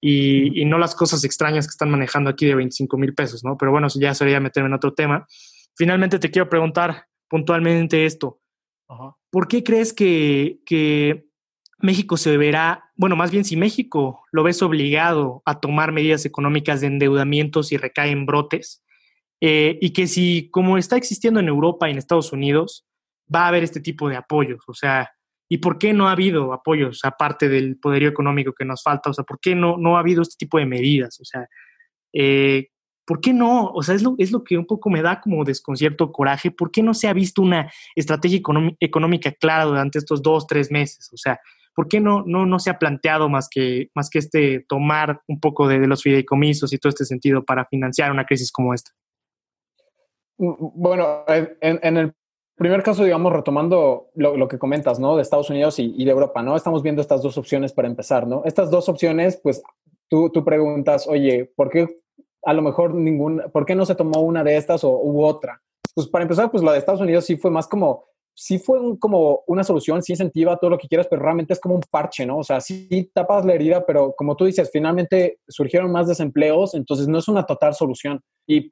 y, y no las cosas extrañas que están manejando aquí de 25 mil pesos, ¿no? Pero bueno, ya sería meterme en otro tema. Finalmente te quiero preguntar puntualmente esto. ¿Por qué crees que, México se verá, bueno, más bien si México lo ves obligado a tomar medidas económicas de endeudamientos y recae en brotes, eh, y que si, como está existiendo en Europa y en Estados Unidos, va a haber este tipo de apoyos, o sea, ¿y por qué no ha habido apoyos aparte del poderío económico que nos falta? O sea, ¿por qué no, no ha habido este tipo de medidas? O sea, eh, ¿Por qué no? O sea, es lo, es lo que un poco me da como desconcierto, coraje. ¿Por qué no se ha visto una estrategia económica clara durante estos dos, tres meses? O sea, ¿por qué no, no, no se ha planteado más que, más que este tomar un poco de, los fideicomisos y todo este sentido para financiar una crisis como esta? Mm, mm, bueno, en, el primer caso, digamos, retomando lo, que comentas, ¿no? De Estados Unidos y, y, de Europa, ¿no? Estamos viendo estas dos opciones para empezar, ¿no? Estas dos opciones, pues tú, tú preguntas, oye, ¿por qué a lo mejor ninguna, ¿por qué no se tomó una de estas o u otra? Pues para empezar, pues la de Estados Unidos sí fue más como, sí fue como una solución, sí incentiva todo lo que quieras, pero realmente es como un parche, ¿no? O sea, sí tapas la herida, pero como tú dices, finalmente surgieron más desempleos, entonces no es una total solución. Y,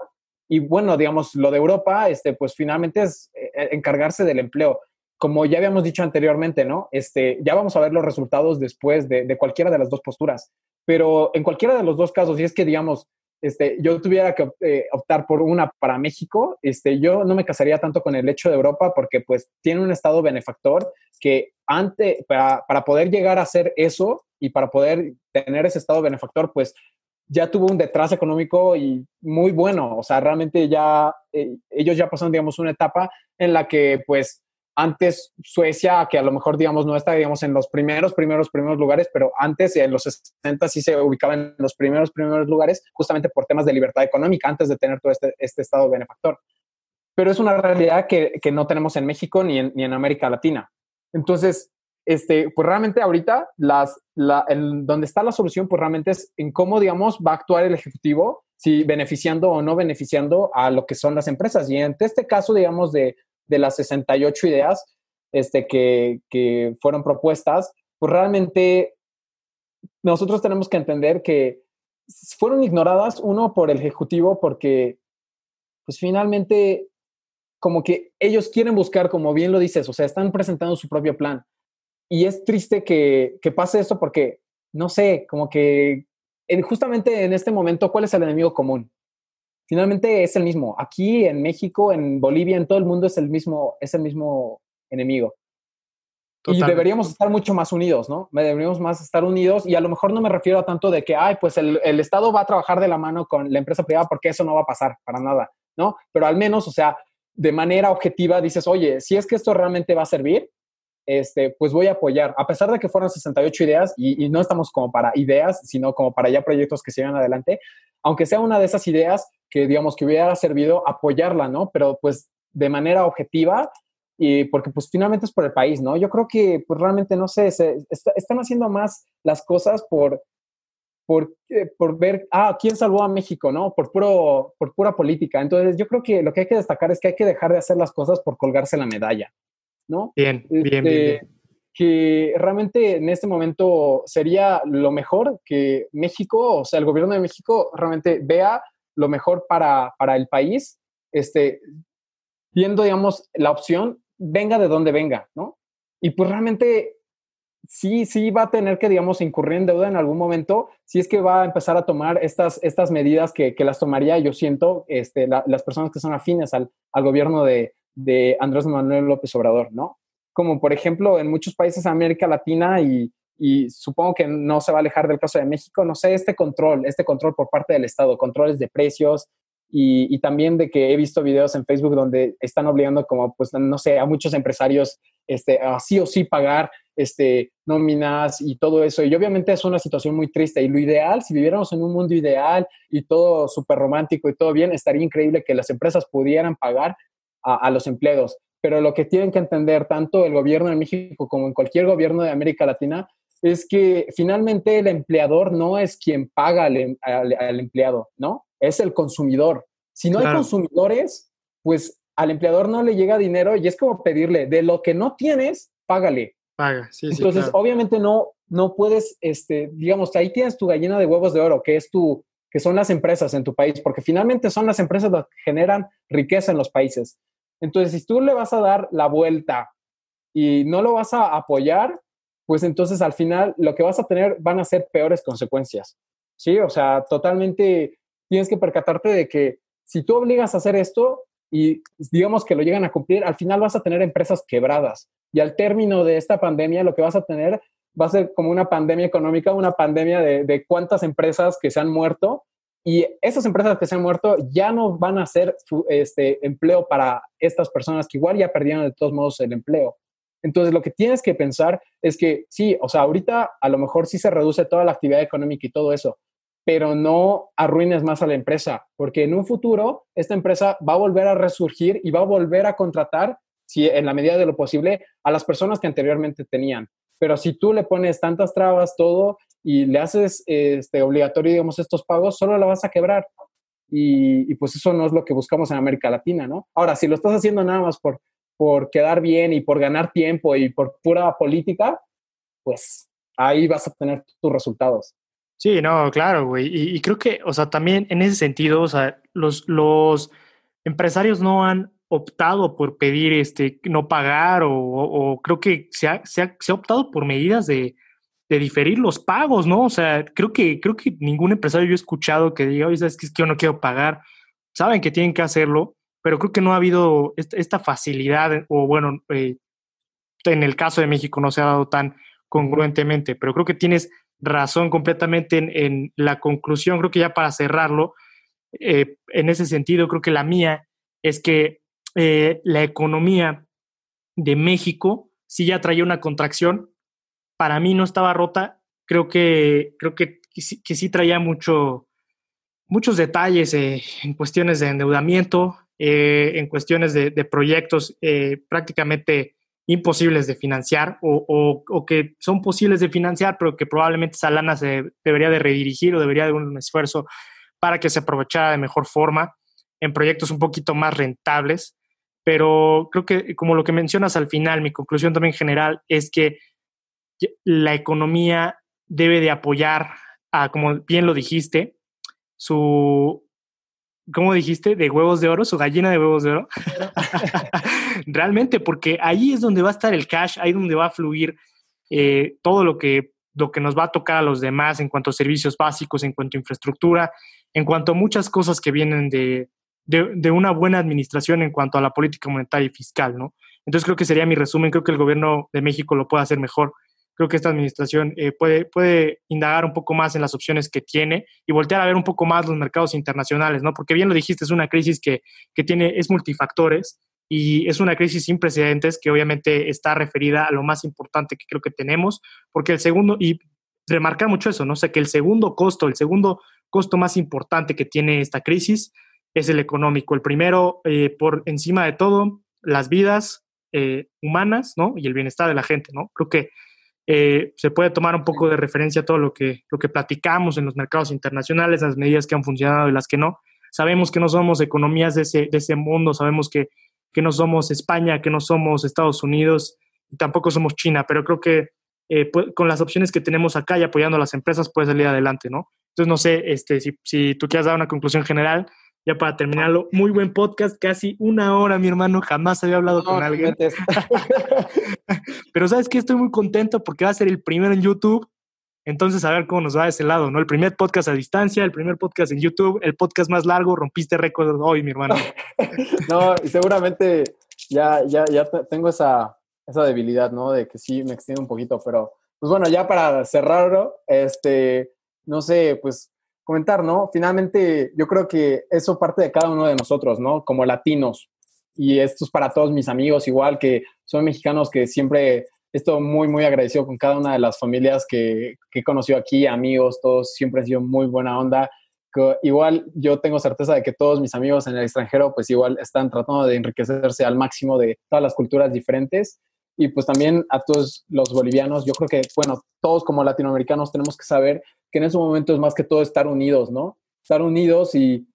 y bueno, digamos, lo de Europa, este, pues finalmente es eh, encargarse del empleo. Como ya habíamos dicho anteriormente, ¿no? Este, ya vamos a ver los resultados después de, de cualquiera de las dos posturas. Pero en cualquiera de los dos casos, si es que, digamos, este, yo tuviera que eh, optar por una para México, este, yo no me casaría tanto con el hecho de Europa porque pues tiene un estado benefactor que ante, para, para poder llegar a hacer eso y para poder tener ese estado benefactor, pues ya tuvo un detrás económico y muy bueno. O sea, realmente ya eh, ellos ya pasaron, digamos, una etapa en la que, pues, antes Suecia, que a lo mejor, digamos, no está, digamos, en los primeros, primeros, primeros lugares, pero antes, en los 60, sí se ubicaba en los primeros, primeros lugares, justamente por temas de libertad económica, antes de tener todo este, este estado benefactor. Pero es una realidad que, que no tenemos en México ni en, ni en América Latina. Entonces, este, pues realmente ahorita las, la, el, donde está la solución, pues realmente es en cómo, digamos, va a actuar el ejecutivo, si beneficiando o no beneficiando a lo que son las empresas. Y en este caso, digamos, de, de las 68 ideas este, que, que fueron propuestas, pues realmente nosotros tenemos que entender que fueron ignoradas, uno, por el ejecutivo, porque pues finalmente como que ellos quieren buscar, como bien lo dices, o sea, están presentando su propio plan y es triste que, que, pase esto porque, no sé, como que en, justamente en este momento, ¿cuál es el enemigo común? Finalmente es el mismo. Aquí en México, en Bolivia, en todo el mundo es el mismo, es el mismo enemigo. Y deberíamos estar mucho más unidos, ¿no? Deberíamos más estar unidos y a lo mejor no me refiero a tanto de que, ay, pues el, el Estado va a trabajar de la mano con la empresa privada porque eso no va a pasar para nada, ¿no? Pero al menos, o sea, de manera objetiva dices, oye, si es que esto realmente va a servir, este, pues voy a apoyar, a pesar de que fueron 68 ideas y, no estamos como para ideas, sino como para ya proyectos que sigan adelante, aunque sea una de esas ideas que digamos que hubiera servido apoyarla, ¿no? Pero pues de manera objetiva y porque pues finalmente es por el país, ¿no? Yo creo que pues realmente, no sé, se, están haciendo más las cosas por, por, eh, por ver, ah, ¿quién salvó a México, no? Por, puro, por pura política. Entonces yo creo que lo que hay que destacar es que hay que dejar de hacer las cosas por colgarse la medalla. ¿No? Bien, bien, bien, este, Que realmente en este momento sería lo mejor que México, o sea, el gobierno de México realmente vea lo mejor para, para el país, este, viendo, digamos, la opción, venga de donde venga, ¿no? Y pues realmente sí, sí va a tener que, digamos, incurrir en deuda en algún momento, si es que va a empezar a tomar estas, estas medidas que, que las tomaría, yo siento, este, las personas que son afines al, al gobierno de, de Andrés Manuel López Obrador, ¿no? Como por ejemplo en muchos países de América Latina y, supongo que no se va a alejar del caso de México, no sé, este control, este control por parte del Estado, controles de precios y, también de que he visto videos en Facebook donde están obligando como, pues, no sé, a muchos empresarios este, a sí o sí pagar este, nóminas y todo eso. Y obviamente es una situación muy triste. Y lo ideal, si viviéramos en un mundo ideal y todo súper romántico y todo bien, estaría increíble que las empresas pudieran pagar a, los empleados. Pero lo que tienen que entender tanto el gobierno de México como en cualquier gobierno de América Latina es que finalmente el empleador no es quien paga al, em, empleado, ¿no? Es el consumidor. Si no hay consumidores, pues al empleador no le llega dinero y es como pedirle, de lo que no tienes, págale. Paga, sí, Entonces, obviamente no, no puedes, este, digamos, ahí tienes tu gallina de huevos de oro, que es tu, que son las empresas en tu país, porque finalmente son las empresas las que generan riqueza en los países. Entonces, si tú le vas a dar la vuelta y no lo vas a apoyar, pues entonces al final lo que vas a tener van a ser peores consecuencias. Sí, o sea, totalmente tienes que percatarte de que si tú obligas a hacer esto y digamos que lo llegan a cumplir, al final vas a tener empresas quebradas. Y al término de esta pandemia, lo que vas a tener va a ser como una pandemia económica, una pandemia de, de cuántas empresas que se han muerto y esas empresas que se han muerto ya no van a ser este, empleo para estas personas que igual ya perdieron de todos modos el empleo. Entonces, lo que tienes que pensar es que sí, o sea, ahorita a lo mejor sí se reduce toda la actividad económica y todo eso, pero no arruines más a la empresa, porque en un futuro esta empresa va a volver a resurgir y va a volver a contratar, si en la medida de lo posible, a las personas que anteriormente tenían. Pero si tú le pones tantas trabas, todo, y le haces este, obligatorio, digamos, estos pagos, solo la vas a quebrar. Y, pues eso no es lo que buscamos en América Latina, ¿no? Ahora, si lo estás haciendo nada más por, por quedar bien y por ganar tiempo y por pura política, pues ahí vas a tener tus resultados. Sí, no, claro, güey. Y, creo que, o sea, también en ese sentido, o sea, los, los empresarios no han optado por pedir este no pagar o, creo que se ha, se ha, optado por medidas de, de diferir los pagos, ¿no? O sea, creo que, creo que ningún empresario yo he escuchado que diga, oye, ¿sabes que Es que yo no quiero pagar. Saben que tienen que hacerlo, pero creo que no ha habido esta, facilidad, o bueno, eh, en el caso de México no se ha dado tan congruentemente, pero creo que tienes razón completamente en, la conclusión. Creo que ya para cerrarlo, eh, en ese sentido, creo que la mía es que eh, la economía de México sí ya traía una contracción. Para mí no estaba rota. Creo que, creo que, que, sí, traía mucho, muchos detalles eh, en cuestiones de endeudamiento, en cuestiones de, proyectos prácticamente imposibles de financiar o, o, que son posibles de financiar, pero que probablemente esa lana se debería de redirigir o debería de un esfuerzo para que se aprovechara de mejor forma en proyectos un poquito más rentables. Pero creo que como lo que mencionas al final, mi conclusión también general es que la economía debe de apoyar a, como bien lo dijiste, su, ¿cómo dijiste? De huevos de oro, su gallina de huevos de oro. Realmente, porque ahí es donde va a estar el cash, ahí es donde va a fluir eh, todo lo que, lo que nos va a tocar a los demás en cuanto a servicios básicos, en cuanto a infraestructura, en cuanto a muchas cosas que vienen de, de, una buena administración en cuanto a la política monetaria y fiscal, ¿no? Entonces creo que sería mi resumen, creo que el gobierno de México lo puede hacer mejor creo que esta administración eh, puede, puede indagar un poco más en las opciones que tiene y voltear a ver un poco más los mercados internacionales, ¿no? Porque bien lo dijiste, es una crisis que, que tiene, es multifactores y es una crisis sin precedentes que obviamente está referida a lo más importante que creo que tenemos, porque el segundo, y remarcar mucho eso, ¿no? O sea, que el segundo costo, el segundo costo más importante que tiene esta crisis es el económico. El primero, eh, por encima de todo, las vidas eh, humanas, ¿no? Y el bienestar de la gente, ¿no? Creo que eh, se puede tomar un poco de referencia a todo lo que, lo que platicamos en los mercados internacionales, las medidas que han funcionado y las que no. Sabemos que no somos economías de ese, de ese mundo, sabemos que, que no somos España, que no somos Estados Unidos, y tampoco somos China, pero creo que eh, con las opciones que tenemos acá y apoyando a las empresas puede salir adelante, ¿no? Entonces, no sé este, si, si tú quieres dar una conclusión general ya para terminarlo, muy buen podcast, casi una hora, mi hermano, jamás había hablado con alguien. Pero sabes que estoy muy contento porque va a ser el primero en YouTube. Entonces, a ver cómo nos va de ese lado, ¿no? El primer podcast a distancia, el primer podcast en YouTube, el podcast más largo, rompiste récord hoy, mi hermano. no, y seguramente ya, ya, ya tengo esa, esa debilidad, ¿no? De que sí me extiendo un poquito, pero pues bueno, ya para cerrarlo, este, no sé, pues comentar, ¿no? Finalmente, yo creo que eso parte de cada uno de nosotros, ¿no? Como latinos. Y esto es para todos mis amigos, igual que son mexicanos que siempre estoy muy, muy agradecido con cada una de las familias que, que he conocido aquí, amigos, todos siempre han sido muy buena onda. igual yo tengo certeza de que todos mis amigos en el extranjero, pues igual están tratando de enriquecerse al máximo de todas las culturas diferentes y pues también a todos los bolivianos, yo creo que, bueno, todos como latinoamericanos tenemos que saber que en ese momento es más que todo estar unidos, ¿no? Estar unidos y,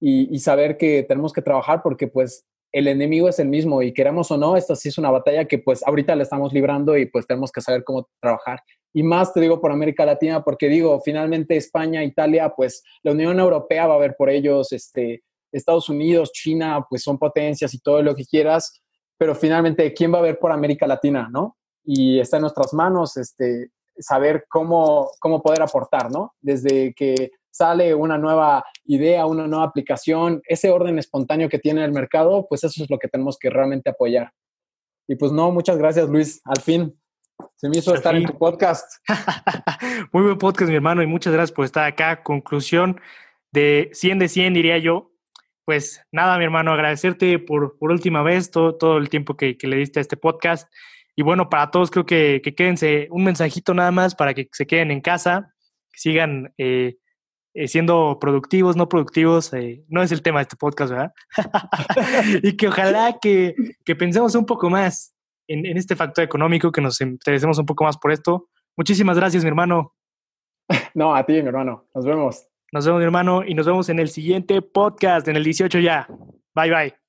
y, saber que tenemos que trabajar porque pues el enemigo es el mismo y queramos o no, esta sí es una batalla que pues ahorita la estamos librando y pues tenemos que saber cómo trabajar. Y más te digo por América Latina porque digo, finalmente España, Italia, pues la Unión Europea va a ver por ellos, este, Estados Unidos, China, pues son potencias y todo lo que quieras, pero finalmente, ¿quién va a ver por América Latina, no? Y está en nuestras manos este, saber cómo, cómo poder aportar, ¿no? Desde que sale una nueva idea, una nueva aplicación, ese orden espontáneo que tiene el mercado, pues eso es lo que tenemos que realmente apoyar. Y pues no, muchas gracias Luis, al fin. Se me hizo estar en tu podcast. Muy buen podcast, mi hermano, y muchas gracias por estar acá. Conclusión de 100 de 100, diría yo pues nada, mi hermano, agradecerte por, por última vez todo, todo el tiempo que, le diste a este podcast. Y bueno, para todos creo que, quédense un mensajito nada más para que se queden en casa, que sigan eh, eh, siendo productivos, no productivos. Eh, no es el tema de este podcast, ¿verdad? y que ojalá que, que, pensemos un poco más en, en este factor económico, que nos interesemos un poco más por esto. Muchísimas gracias, mi hermano. No, a ti, mi hermano. Nos vemos. Nos vemos, mi hermano, y nos vemos en el siguiente podcast, en el 18 ya. Bye, bye.